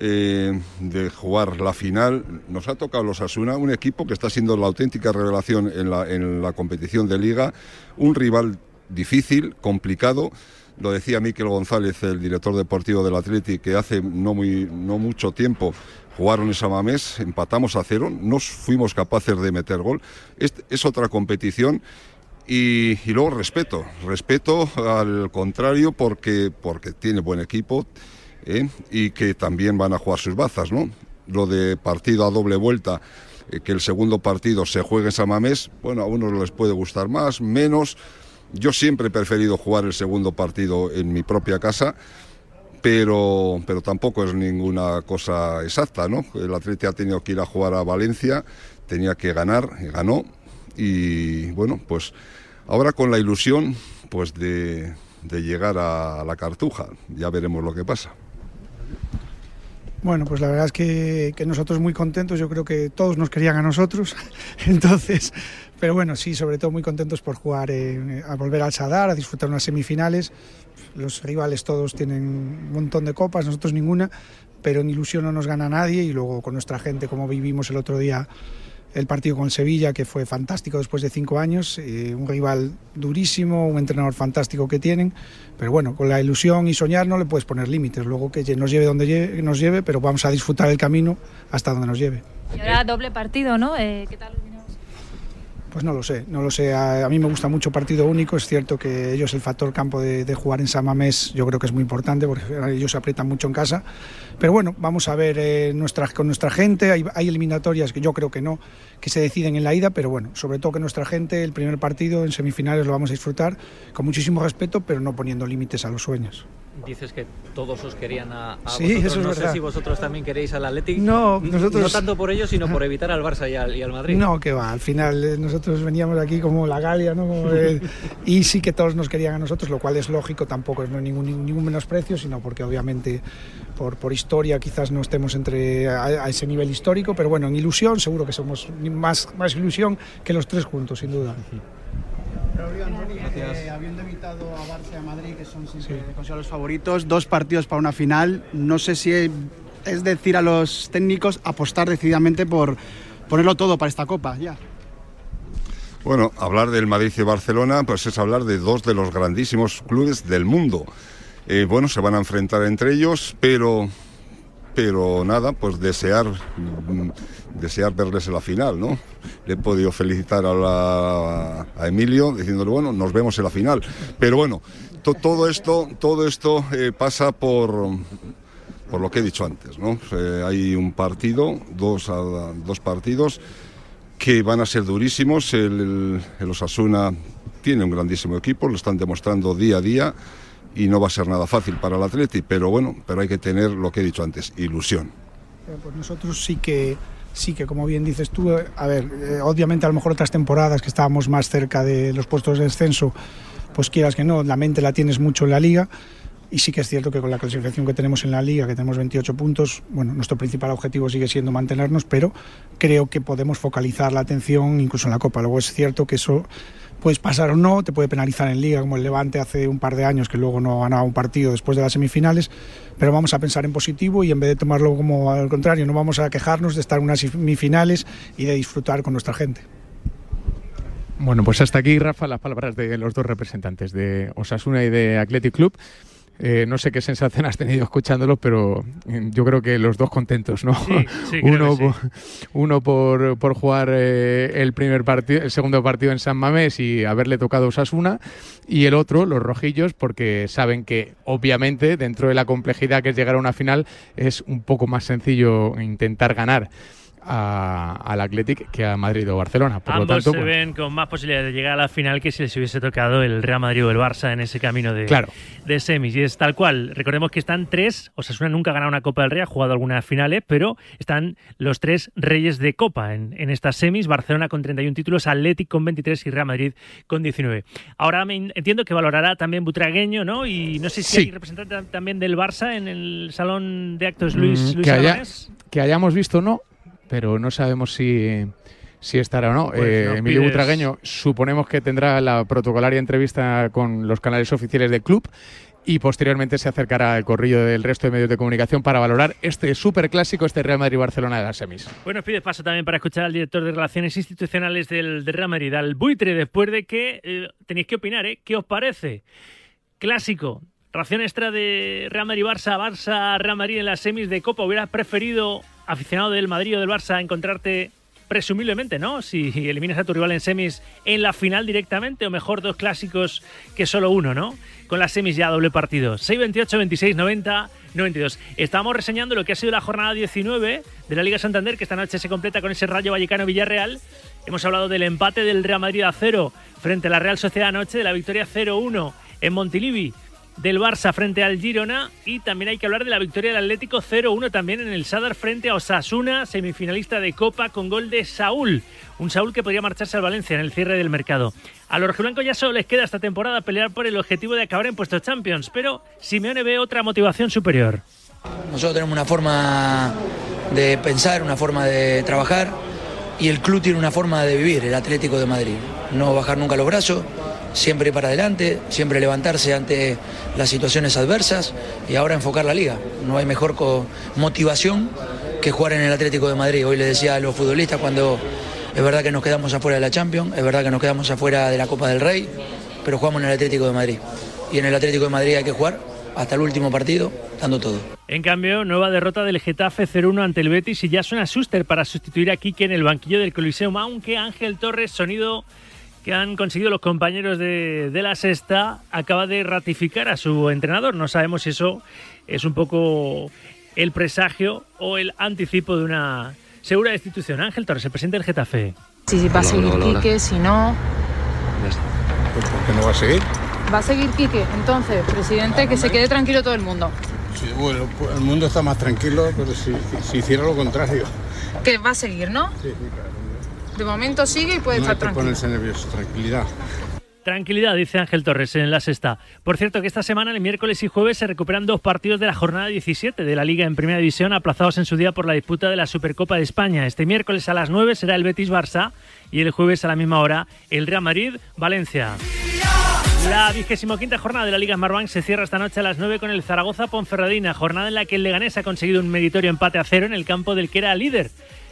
eh, de jugar la final. Nos ha tocado los Asuna, un equipo que está siendo la auténtica revelación en la, en la competición de liga, un rival difícil, complicado. Lo decía Miquel González, el director deportivo del Atleti, que hace no, muy, no mucho tiempo jugaron en Samamés, empatamos a cero, no fuimos capaces de meter gol. Es, otra competición y, y luego respeto, respeto al contrario porque, porque tiene buen equipo ¿eh? y que también van a jugar sus bazas, ¿no? Lo de partido a doble vuelta, eh, que el segundo partido se juegue en Samamés, bueno, a unos les puede gustar más, menos. Yo siempre he preferido jugar el segundo partido en mi propia casa, pero, pero tampoco es ninguna cosa exacta, ¿no? El Atleti ha tenido que ir a jugar a Valencia, tenía que ganar, y ganó, y bueno, pues ahora con la ilusión pues de, de llegar a la Cartuja, ya veremos lo que pasa. Bueno, pues la verdad es que, que nosotros muy contentos, yo creo que todos nos querían a nosotros, entonces, pero bueno, sí, sobre todo muy contentos por jugar, a volver al Sadar, a disfrutar unas semifinales. Los rivales todos tienen un montón de copas, nosotros ninguna, pero en ilusión no nos gana nadie y luego con nuestra gente, como vivimos el otro día el partido con Sevilla, que fue fantástico después de cinco años, eh, un rival durísimo, un entrenador fantástico que tienen, pero bueno, con la ilusión y soñar no le puedes poner límites, luego que nos lleve donde lleve- nos lleve, pero vamos a disfrutar el camino hasta donde nos lleve. Y ahora doble partido, ¿no? Eh, ¿Qué tal? Pues no lo sé, no lo sé. A, mí me gusta mucho partido único. Es cierto que ellos el factor campo de, jugar en San Mamés yo creo que es muy importante porque ellos aprietan mucho en casa. Pero bueno, vamos a ver eh, nuestra, con nuestra gente. Hay, hay eliminatorias que yo creo que no, que se deciden en la ida, pero bueno, sobre todo que nuestra gente, el primer partido en semifinales lo vamos a disfrutar con muchísimo respeto, pero no poniendo límites a los sueños. Dices que todos os querían a, a Sí, vosotros. eso es no verdad. sé si vosotros también queréis al Athletic. No, nosotros- No tanto por ello, sino por evitar al Barça y al, y al Madrid. No, que va, al final eh, nosotros veníamos aquí como la Galia, ¿no? Como, eh, y sí que todos nos querían a nosotros, lo cual es lógico, tampoco es no ningún, ningún menosprecio, sino porque obviamente por, por historia quizás no estemos entre a, a ese nivel histórico, pero bueno, en ilusión seguro que somos más, más ilusión que los tres juntos, sin duda. Eh, habiendo evitado a Barça y a Madrid, que son siempre considerados los favoritos, dos partidos para una final, no sé si es decir a los técnicos apostar decididamente por ponerlo todo para esta copa, ya. Bueno, hablar del Madrid y Barcelona, pues es hablar de dos de los grandísimos clubes del mundo. Eh, bueno, se van a enfrentar entre ellos, pero, pero nada, pues desear, mm, desear verles en la final, ¿no? Le he podido felicitar a, la- Emilio diciéndole, bueno, nos vemos en la final. Pero bueno, to- todo esto, todo esto eh, pasa por, por lo que he dicho antes, ¿no? Eh, hay un partido, dos, dos partidos que van a ser durísimos. El, el- Osasuna tiene un grandísimo equipo, lo están demostrando día a día y no va a ser nada fácil para el Atleti, pero bueno, pero hay que tener lo que he dicho antes, ilusión. Pues nosotros sí que, sí que, como bien dices tú, eh, a ver, eh, obviamente a lo mejor otras temporadas que estábamos más cerca de los puestos de descenso, pues quieras que no, la mente la tienes mucho en la liga. Y sí que es cierto que con la clasificación que tenemos en la liga, que tenemos 28 puntos, bueno, nuestro principal objetivo sigue siendo mantenernos, pero creo que podemos focalizar la atención incluso en la Copa. Luego es cierto que eso puedes pasar o no, te puede penalizar en liga, como el Levante hace un par de años, que luego no ganaba un partido después de las semifinales, pero vamos a pensar en positivo y en vez de tomarlo como al contrario, no vamos a quejarnos de estar en unas semifinales y de disfrutar con nuestra gente. Bueno, pues hasta aquí, Rafa, las palabras de los dos representantes de Osasuna y de Athletic Club. Eh, no sé qué sensación has tenido escuchándolo, pero eh, yo creo que los dos contentos, ¿no? Sí, sí, uno, sí. por, uno por, por jugar eh, el primer partido, el segundo partido en San Mamés y haberle tocado a Osasuna, y el otro, los rojillos, porque saben que obviamente dentro de la complejidad que es llegar a una final es un poco más sencillo intentar ganar al Athletic que a Madrid o Barcelona. Por Ambos lo tanto, se pues, ven con más posibilidades de llegar a la final que si les hubiese tocado el Real Madrid o el Barça en ese camino de, Claro. de semis. Y es tal cual. Recordemos que están tres. Osasuna nunca ha ganado una Copa del Rey, ha jugado algunas finales, pero están los tres reyes de Copa en, en estas semis. Barcelona con 31 títulos, Athletic con 23 y Real Madrid con 19. Ahora me entiendo que valorará también Butragueño, ¿no? Y no sé si Sí. hay representante tam- también del Barça en el salón de actos Luis, mm, Luis que, haya- que hayamos visto no, pero no sabemos si, si estará o no. Pues Eh, Emilio pides- Butragueño suponemos que tendrá la protocolaria entrevista con los canales oficiales del club y posteriormente se acercará al corrillo del resto de medios de comunicación para valorar este superclásico, este Real Madrid-Barcelona de las semis. Bueno, pides paso también para escuchar al director de Relaciones Institucionales del, del Real Madrid, al buitre, después de que eh, tenéis que opinar, ¿eh? ¿Qué os parece? Clásico, ración extra de Real Madrid-Barça, Barça-Real Madrid en las semis de Copa. ¿Hubieras preferido, aficionado del Madrid o del Barça, encontrarte presumiblemente, ¿no? Si eliminas a tu rival en semis en la final directamente, o mejor dos clásicos que solo uno, ¿no? Con las semis ya doble partido. 6, 28, 26, 90, 92. Estamos reseñando lo que ha sido la jornada 19 de la Liga Santander, que esta noche se completa con ese Rayo Vallecano-Villarreal. Hemos hablado del empate del Real Madrid a cero frente a la Real Sociedad anoche, de la victoria 0-1 en Montilivi del Barça frente al Girona y también hay que hablar de la victoria del Atlético 0-1 también en el Sadar frente a Osasuna, semifinalista de Copa con gol de Saúl. Un Saúl que podría marcharse al Valencia en el cierre del mercado. A los rojiblancos ya solo les queda esta temporada pelear por el objetivo de acabar en puestos Champions, pero Simeone ve otra motivación superior. Nosotros tenemos una forma de pensar, una forma de trabajar y el club tiene una forma de vivir, el Atlético de Madrid. No bajar nunca los brazos, siempre ir para adelante, siempre levantarse ante las situaciones adversas y ahora enfocar la liga. No hay mejor motivación que jugar en el Atlético de Madrid. Hoy le decía a los futbolistas cuando es verdad que nos quedamos afuera de la Champions, es verdad que nos quedamos afuera de la Copa del Rey, pero jugamos en el Atlético de Madrid. Y en el Atlético de Madrid hay que jugar hasta el último partido, dando todo. En cambio, nueva derrota del Getafe 0-1 ante el Betis y ya suena Schuster para sustituir a Quique en el banquillo del Coliseum, aunque Ángel Torres, sonido que han conseguido los compañeros de, de la sexta, acaba de ratificar a su entrenador. No sabemos si eso es un poco el presagio o el anticipo de una segura destitución. Ángel Torres, el presidente del Getafe. Si va a seguir Hola, hola, hola. Quique, si no, ¿Por qué no va a seguir? Va a seguir Quique, entonces, presidente, que se quede tranquilo todo el mundo. Sí, bueno, pues el mundo está más tranquilo, pero si, si hiciera lo contrario. Que va a seguir, ¿no? Sí, sí, claro. De momento sigue y puede no hay estar que tranquilo. ponerse nervioso, tranquilidad. Tranquilidad, dice Ángel Torres en la sexta. Por cierto, que esta semana, el miércoles y jueves, se recuperan dos partidos de la jornada 17 de la Liga en Primera División, aplazados en su día por la disputa de la Supercopa de España. Este miércoles a las 9 será el Betis-Barça y el jueves a la misma hora el Real Madrid-Valencia. La vigésimo quinta jornada de la Liga Smartbank se cierra esta noche a las 9 con el Zaragoza-Ponferradina, jornada en la que el Leganés ha conseguido un meritorio empate a cero en el campo del que era líder,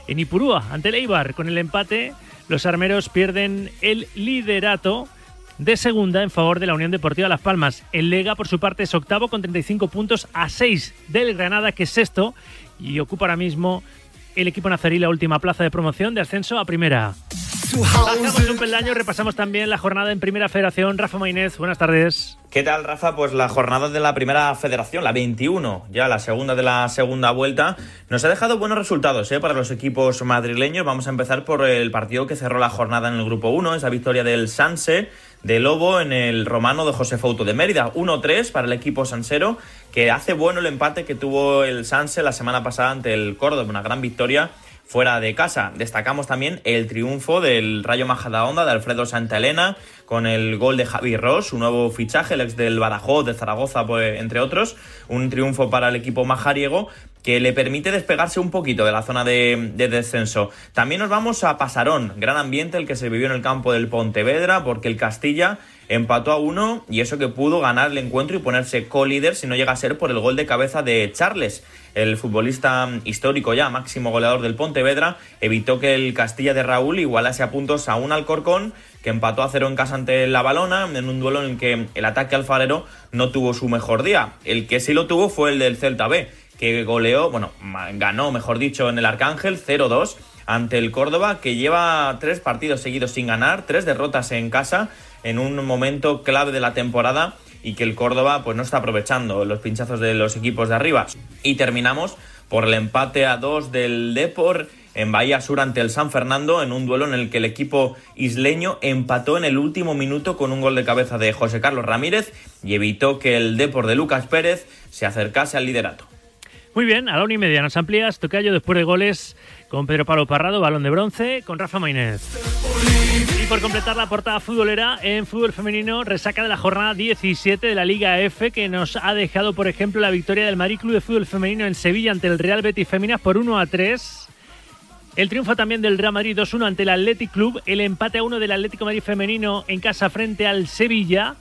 en Ipurúa, ante el Eibar. Con el empate, los armeros pierden el liderato de segunda en favor de la Unión Deportiva Las Palmas. El Lega, por su parte, es octavo con 35 puntos a 6 del Granada, que es sexto, y ocupa ahora mismo el equipo nazarí la última plaza de promoción de ascenso a primera. Bajamos un peldaño, repasamos también la jornada en Primera Federación. Rafa Mainez, buenas tardes. ¿Qué tal, Rafa? Pues la jornada de la primera federación, la 21, ya la segunda de la segunda vuelta, nos ha dejado buenos resultados ¿eh? para los equipos madrileños. Vamos a empezar por el partido que cerró la jornada en el grupo 1, esa victoria del Sanse de Lobo en el romano de José Fouto de Mérida. 1-3 para el equipo sansero, que hace bueno el empate que tuvo el Sanse la semana pasada ante el Córdoba, una gran victoria fuera de casa. Destacamos también el triunfo del Rayo Majadahonda de Alfredo Santa Elena con el gol de Javi Ross, su nuevo fichaje, el ex del Badajoz, de Zaragoza, pues, entre otros. Un triunfo para el equipo majariego que le permite despegarse un poquito de la zona de, de, descenso. También nos vamos a Pasarón, gran ambiente el que se vivió en el campo del Pontevedra, porque el Castilla empató a uno y eso que pudo ganar el encuentro y ponerse co-líder si no llega a ser por el gol de cabeza de Charles. El futbolista histórico ya, máximo goleador del Pontevedra, evitó que el Castilla de Raúl igualase a puntos a un Alcorcón que empató a cero en casa ante la Balona en un duelo en el que el ataque alfarero no tuvo su mejor día. El que sí lo tuvo fue el del Celta B, que goleó, bueno, ganó, mejor dicho, en el Arcángel 0-2 ante el Córdoba, que lleva tres partidos seguidos sin ganar, tres derrotas en casa en un momento clave de la temporada y que el Córdoba pues no está aprovechando los pinchazos de los equipos de arriba. Y terminamos por el empate a dos del Depor en Bahía Sur ante el San Fernando en un duelo en el que el equipo isleño empató en el último minuto con un gol de cabeza de José Carlos Ramírez y evitó que el Depor de Lucas Pérez se acercase al liderato. Muy bien, a la una y media nos amplías, tocayo después de goles con Pedro Pablo Parrado, balón de bronce, con Rafa Mainez. Y por completar la portada futbolera en fútbol femenino, resaca de la jornada 17 de la Liga F, que nos ha dejado, por ejemplo, la victoria del Madrid Club de Fútbol Femenino en Sevilla ante el Real Betis Féminas por 1 a 3. El triunfo también del Real Madrid 2-1 ante el Athletic Club, el empate a 1 del Atlético Madrid Femenino en casa frente al Sevilla,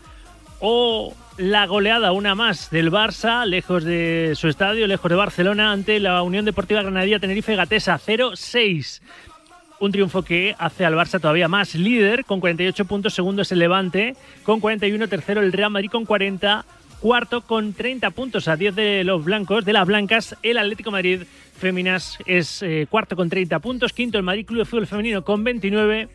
o la goleada, una más del Barça, lejos de su estadio, lejos de Barcelona, ante la Unión Deportiva Granadilla Tenerife Gatesa 0-6. Un triunfo que hace al Barça todavía más líder, con 48 puntos, segundo es el Levante, con 41, tercero el Real Madrid con 40, cuarto con 30 puntos a 10 de los blancos, de las blancas, el Atlético Madrid Féminas es eh, cuarto con 30 puntos, quinto el Madrid Club de Fútbol Femenino con 29,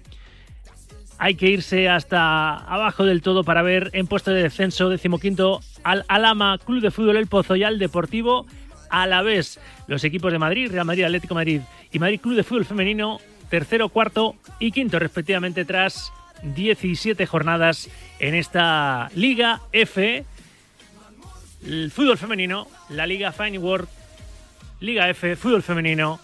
hay que irse hasta abajo del todo para ver en puesto de descenso decimoquinto al Alama Club de Fútbol El Pozo y al Deportivo a la vez. Los equipos de Madrid, Real Madrid, Atlético Madrid y Madrid Club de Fútbol Femenino, tercero, cuarto y quinto respectivamente tras 17 jornadas en esta Liga F. El fútbol femenino, la Liga Fine World, Liga F, fútbol femenino,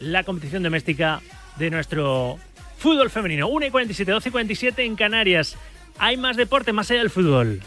la competición doméstica de nuestro Fútbol femenino, 1 y 47, 12 y 47 en Canarias. Hay más deporte más allá del fútbol.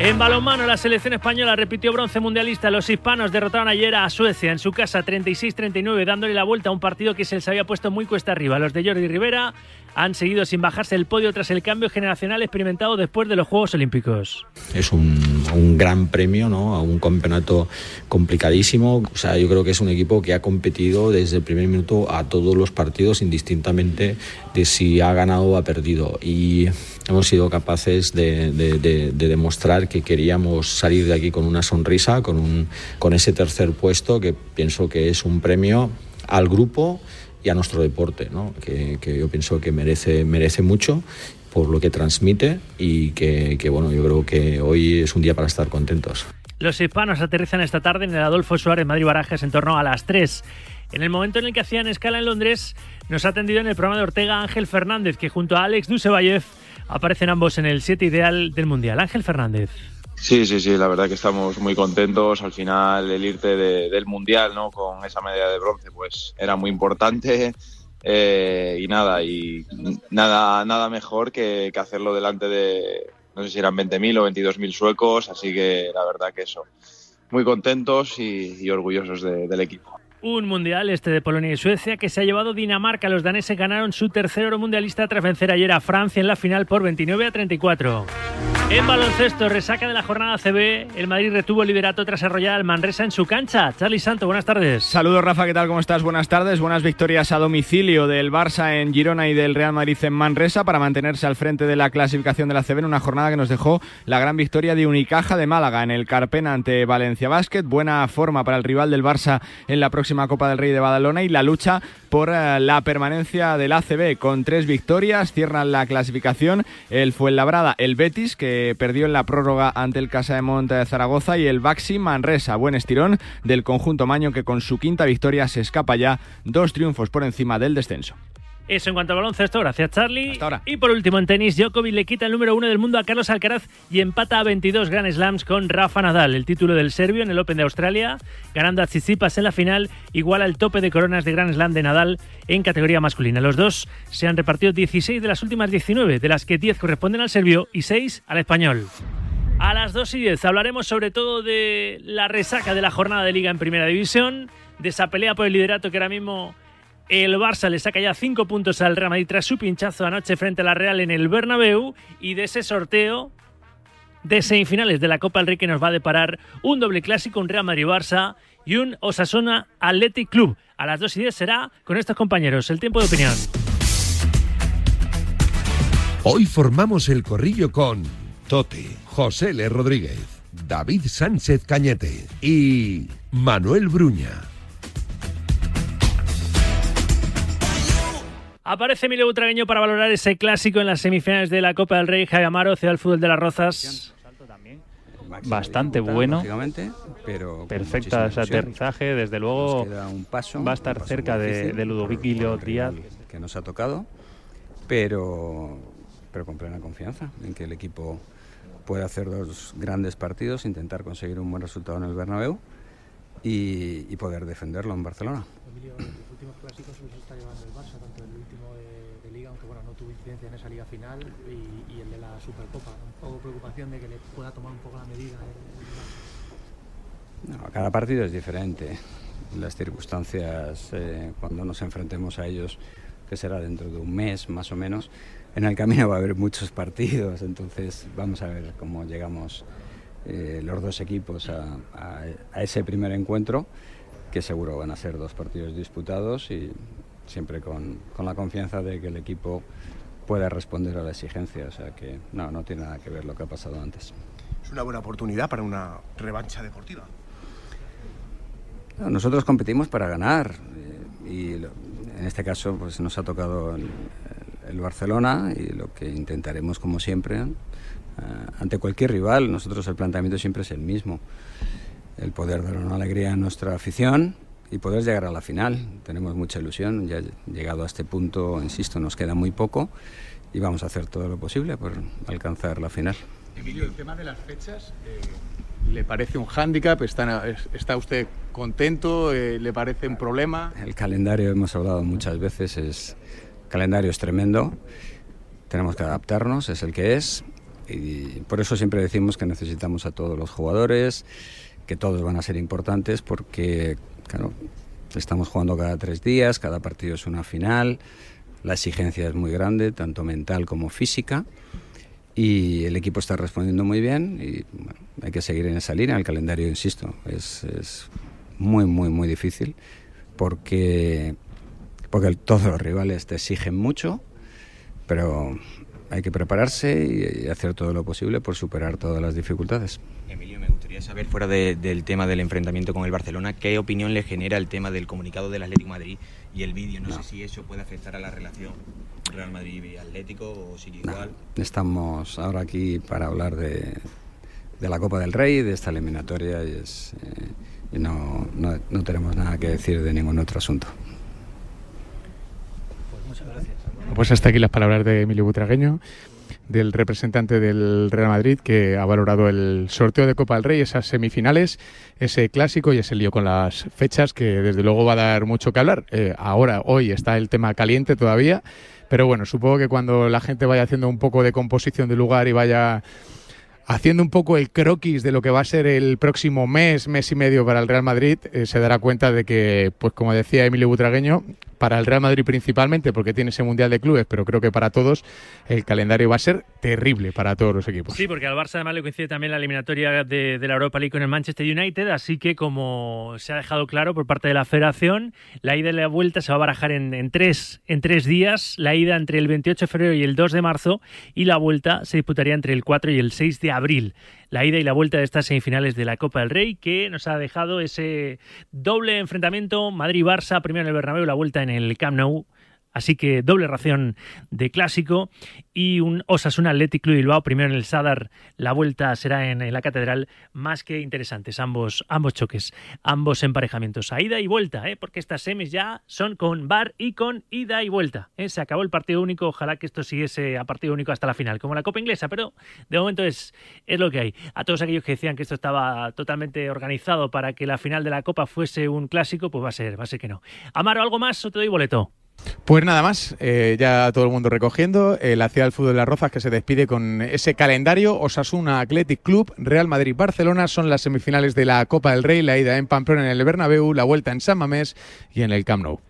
En balonmano, la selección española repitió bronce mundialista. Los hispanos derrotaron ayer a Suecia en su casa 36-39, dándole la vuelta a un partido que se les había puesto muy cuesta arriba. Los de Jordi Rivera han seguido sin bajarse el podio tras el cambio generacional experimentado después de los Juegos Olímpicos. Es un, un gran premio, ¿no? A un campeonato complicadísimo. O sea, yo creo que es un equipo que ha competido desde el primer minuto a todos los partidos, indistintamente de si ha ganado o ha perdido. Y hemos sido capaces de, de, de, de, demostrar que queríamos salir de aquí con una sonrisa, con, un, con ese tercer puesto, que pienso que es un premio al grupo y a nuestro deporte, que, yo pienso que merece, mucho por lo que transmite y que, bueno, yo creo que hoy es un día para estar contentos. Los hispanos aterrizan esta tarde en el Adolfo Suárez Madrid Barajas en torno a las 3. En el momento en el que hacían escala en Londres, nos ha atendido en el programa de Ortega Ángel Fernández, que junto a Alex Dusevayev aparecen ambos en el 7 ideal del Mundial. Ángel Fernández. Sí, sí, sí, la verdad que estamos muy contentos. Al final el irte de- del Mundial ¿no? con esa medalla de bronce pues era muy importante. Eh, y nada, y nada, nada mejor que, que hacerlo delante de, no sé si eran 20.000 o 22.000 suecos, así que la verdad que eso, muy contentos y, y orgullosos de- del equipo. Un mundial este de Polonia y Suecia que se ha llevado Dinamarca. Los daneses ganaron su tercer oro mundialista tras vencer ayer a Francia en la final por 29 a 34. En baloncesto, resaca de la jornada CB, el Madrid retuvo el liderato tras arrollar al Manresa en su cancha. Charlie Santo, buenas tardes. Saludos Rafa, ¿qué tal? ¿Cómo estás? Buenas tardes. Buenas victorias a domicilio del Barça en Girona y del Real Madrid en Manresa para mantenerse al frente de la clasificación de la CB en una jornada que nos dejó la gran victoria de Unicaja de Málaga en el Carpena ante Valencia Basket. Buena forma para el rival del Barça en la próxima Copa del Rey de Badalona y la lucha por eh, la permanencia del ACB con tres victorias. Cierran la clasificación el Fuenlabrada, el Betis que perdió en la prórroga ante el Casa de Monte de Zaragoza y el Baxi Manresa. Buen estirón del conjunto Maño que con su quinta victoria se escapa ya dos triunfos por encima del descenso. Eso en cuanto al baloncesto, gracias Charlie. Y por último en tenis, Djokovic le quita el número uno del mundo a Carlos Alcaraz y empata a 22 Grand Slams con Rafa Nadal. El título del serbio en el Open de Australia, ganando a Tsitsipas en la final, igual al tope de coronas de Grand Slam de Nadal en categoría masculina. Los dos se han repartido 16 de las últimas 19, de las que 10 corresponden al serbio y 6 al español. A las 2 y 10 hablaremos sobre todo de la resaca de la jornada de liga en primera división, de esa pelea por el liderato que ahora mismo el Barça le saca ya 5 puntos al Real Madrid tras su pinchazo anoche frente a la Real en el Bernabéu y de ese sorteo de semifinales de la Copa del Rey que nos va a deparar un doble clásico, un Real Madrid-Barça y un Osasuna Athletic Club. A las 2 y 10 será con estos compañeros. El tiempo de opinión. Hoy formamos el corrillo con Tote, José L. Rodríguez, David Sánchez Cañete y Manuel Bruña. Aparece Emilio Butragueño para valorar ese clásico en las semifinales de la Copa del Rey. Javier Amaro, CEO del Fútbol de las Rozas. bastante bueno. pero Perfecta ese aterrizaje, desde luego un paso, va a estar un paso cerca de, de Ludovic Díaz. que nos ha tocado, pero, pero con plena confianza en que el equipo puede hacer dos grandes partidos, intentar conseguir un buen resultado en el Bernabéu y, y poder defenderlo en Barcelona. Emilio, en los últimos clásicos se está llevando el Barça, tanto el último de, de Liga, tuvo incidencia en esa Liga final, y, y el de la Supercopa. Un poco preocupación de que le pueda tomar un poco la medida. el-. No, cada partido es diferente. Las circunstancias, eh, cuando nos enfrentemos a ellos, que será dentro de un mes más o menos, en el camino va a haber muchos partidos, entonces vamos a ver cómo llegamos eh, los dos equipos a, a- a ese primer encuentro, que seguro van a ser dos partidos disputados y siempre con, con la confianza de que el equipo pueda responder a la exigencia, o sea que no, no tiene nada que ver lo que ha pasado antes. Es una buena oportunidad para una revancha deportiva. No, Nosotros competimos para ganar eh, y en este caso pues nos ha tocado el, el Barcelona y lo que intentaremos como siempre eh, ante cualquier rival nosotros el planteamiento siempre es el mismo el poder dar una alegría a nuestra afición y poder llegar a la final tenemos mucha ilusión ya llegado a este punto insisto nos queda muy poco y vamos a hacer todo lo posible por alcanzar la final Emilio, el tema de las fechas, eh, ¿le parece un hándicap? ¿Está, está usted contento? Eh, ¿Le parece un problema? El calendario, hemos hablado muchas veces, es el calendario es tremendo. Tenemos que adaptarnos, es el que es. Y por eso siempre decimos que necesitamos a todos los jugadores, que todos van a ser importantes, porque, claro, estamos jugando cada tres días, cada partido es una final, la exigencia es muy grande, tanto mental como física. Y el equipo está respondiendo muy bien y bueno, hay que seguir en esa línea. El calendario, insisto, es, es muy, muy, muy difícil porque, porque todos los rivales te exigen mucho, pero hay que prepararse y hacer todo lo posible por superar todas las dificultades. Emilio, gustaría saber, fuera de- del tema del enfrentamiento con el Barcelona, ¿qué opinión le genera el tema del comunicado del Atlético de Madrid y el vídeo? No, sé si eso puede afectar a la relación Real Madrid y Atlético o sigue igual. Estamos ahora aquí para hablar de, de la Copa del Rey, de esta eliminatoria, y, es, eh, y no, no, no tenemos nada que decir de ningún otro asunto. Pues hasta aquí las palabras de Emilio Butragueño, del representante del Real Madrid, que ha valorado el sorteo de Copa del Rey, esas semifinales, ese clásico y ese lío con las fechas, que desde luego va a dar mucho que hablar. Eh, ahora, hoy está el tema caliente todavía, pero bueno, supongo que cuando la gente vaya haciendo un poco de composición de lugar y vaya haciendo un poco el croquis de lo que va a ser el próximo mes, mes y medio para el Real Madrid, eh, se dará cuenta de que, pues como decía Emilio Butragueño, para el Real Madrid principalmente, porque tiene ese Mundial de Clubes, pero creo que para todos el calendario va a ser terrible para todos los equipos. Sí, porque al Barça además le coincide también la eliminatoria de, la Europa League con el Manchester United, así que como se ha dejado claro por parte de la federación, la ida y la vuelta se va a barajar en, en tres, en tres días, la ida entre el 28 de febrero y el 2 de marzo, y la vuelta se disputaría entre el 4 y el 6 de abril la ida y la vuelta de estas semifinales de la Copa del Rey, que nos ha dejado ese doble enfrentamiento Madrid-Barça, primero en el Bernabéu, la vuelta en el Camp Nou. Así que doble ración de clásico y un Osasuna Athletic Club Bilbao, primero en el Sadar, la vuelta será en, la Catedral, más que interesantes ambos, ambos choques, ambos emparejamientos, a ida y vuelta, ¿eh? porque estas semis ya son con bar y con ida y vuelta. ¿eh? Se acabó el partido único, ojalá que esto siguiese a partido único hasta la final, como la Copa Inglesa, pero de momento es, es lo que hay. A todos aquellos que decían que esto estaba totalmente organizado para que la final de la Copa fuese un clásico, pues va a ser, va a ser que no. Amaro, ¿algo más o te doy boleto? Pues nada más, eh, ya todo el mundo recogiendo. Eh, la ciudad del fútbol de las Rozas que se despide con ese calendario. Osasuna Athletic Club, Real Madrid, Barcelona son las semifinales de la Copa del Rey. La ida en Pamplona en el Bernabéu, la vuelta en San Mamés y en el Camp Nou.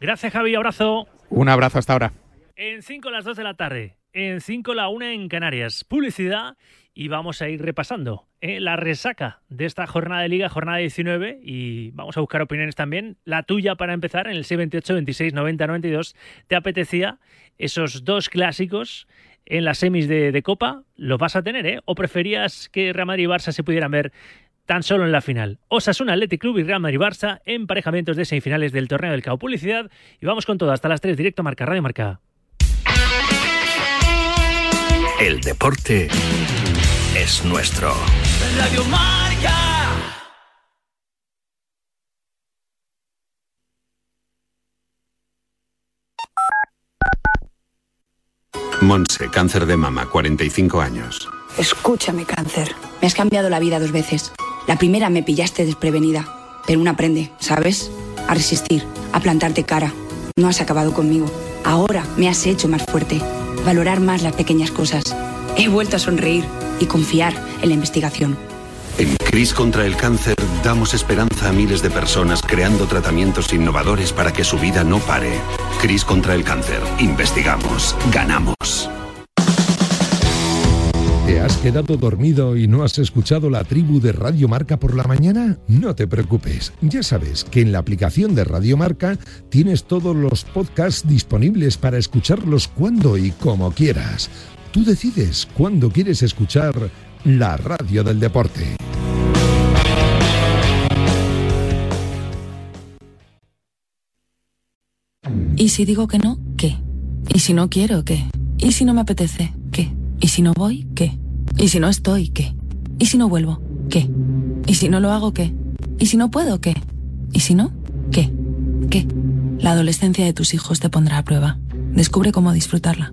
Gracias, Javi. Abrazo. Un abrazo hasta ahora. En 5 las 2 de la tarde. En 5 la 1 en Canarias. Publicidad y vamos a ir repasando eh, la resaca de esta jornada de liga, jornada 19, y vamos a buscar opiniones también. La tuya para empezar, en el 78, 26, 90, 92, ¿te apetecía esos dos clásicos en las semis de, de Copa? ¿Los vas a tener, eh? ¿O preferías que Real Madrid y Barça se pudieran ver tan solo en la final. Osasuna Athletic Club y Real Madrid Barça en emparejamientos de semifinales del torneo del CAO Publicidad. Y vamos con todo hasta las 3, directo Marca Radio Marca. El deporte es nuestro. Radio Marca. Monse, cáncer de mama, 45 años. Escúchame, cáncer. Me has cambiado la vida dos veces. La primera me pillaste desprevenida, pero uno aprende, ¿sabes? A resistir, a plantarte cara. No has acabado conmigo. Ahora me has hecho más fuerte, valorar más las pequeñas cosas. He vuelto a sonreír y confiar en la investigación. En CRIS contra el cáncer damos esperanza a miles de personas creando tratamientos innovadores para que su vida no pare. CRIS contra el cáncer. Investigamos. Ganamos. ¿Te has quedado dormido y no has escuchado la tribu de Radio Marca por la mañana? No te preocupes, ya sabes que en la aplicación de Radio Marca tienes todos los podcasts disponibles para escucharlos cuando y como quieras. Tú decides cuándo quieres escuchar la radio del deporte. ¿Y si digo que no? ¿Qué? ¿Y si no quiero? ¿Qué? ¿Y si no me apetece? ¿Qué? ¿Y si no voy? ¿Qué? ¿Y si no estoy? ¿Qué? ¿Y si no vuelvo? ¿Qué? ¿Y si no lo hago? ¿Qué? ¿Y si no puedo? ¿Qué? ¿Y si no? ¿Qué? ¿Qué? La adolescencia de tus hijos te pondrá a prueba. Descubre cómo disfrutarla.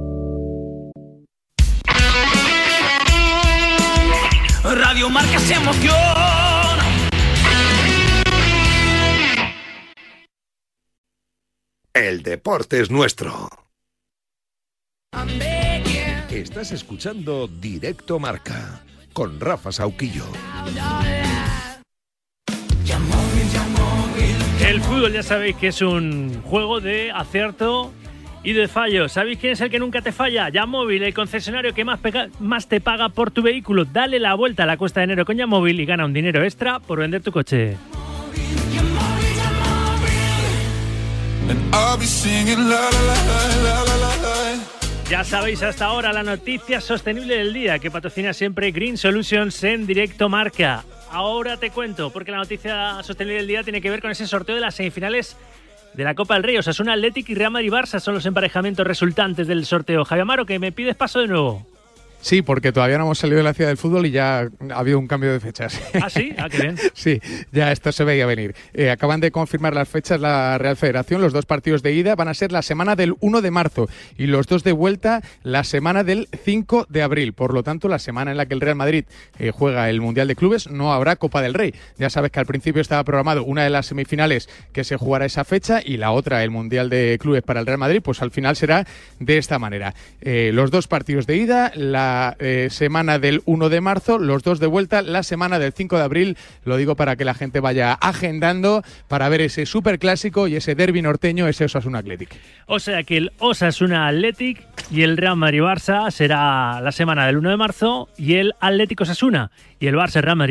Radio Marca se emoción. El deporte es nuestro. Estás escuchando Directo Marca con Rafa Sauquillo. El fútbol ya sabéis que es un juego de acierto Y de fallo, ¿sabéis quién es el que nunca te falla? Ya Móvil, el concesionario que más, más te paga por tu vehículo. Dale la vuelta a la cuesta de enero con Móvil y gana un dinero extra por vender tu coche. Ya sabéis hasta ahora la noticia sostenible del día que patrocina siempre Green Solutions en directo marca. Ahora te cuento, porque la noticia sostenible del día tiene que ver con ese sorteo de las semifinales de la Copa del Rey. Osasuna Athletic y Real Madrid Barça son los emparejamientos resultantes del sorteo. Javier Amaro, que me pides paso de nuevo. Sí, porque todavía no hemos salido de la ciudad del fútbol y ya ha habido un cambio de fechas. ¿Ah, sí? Ah, qué bien. Sí, ya esto se veía venir. Eh, acaban de confirmar las fechas la Real Federación. Los dos partidos de ida van a ser la semana del 1 de marzo y los dos de vuelta la semana del 5 de abril. Por lo tanto, la semana en la que el Real Madrid eh, juega el Mundial de Clubes no habrá Copa del Rey. Ya sabes que al principio estaba programado una de las semifinales que se jugará esa fecha y la otra, el Mundial de Clubes para el Real Madrid, pues al final será de esta manera. Eh, los dos partidos de ida, eh, semana del 1 de marzo, los dos de vuelta, la semana del 5 de abril. Lo digo para que la gente vaya agendando para ver ese superclásico y ese derby norteño, ese Osasuna Athletic. O sea que el Osasuna Athletic y el Real Madrid Barça será la semana del 1 de marzo y el Atlético Osasuna y el Barça Real Madrid.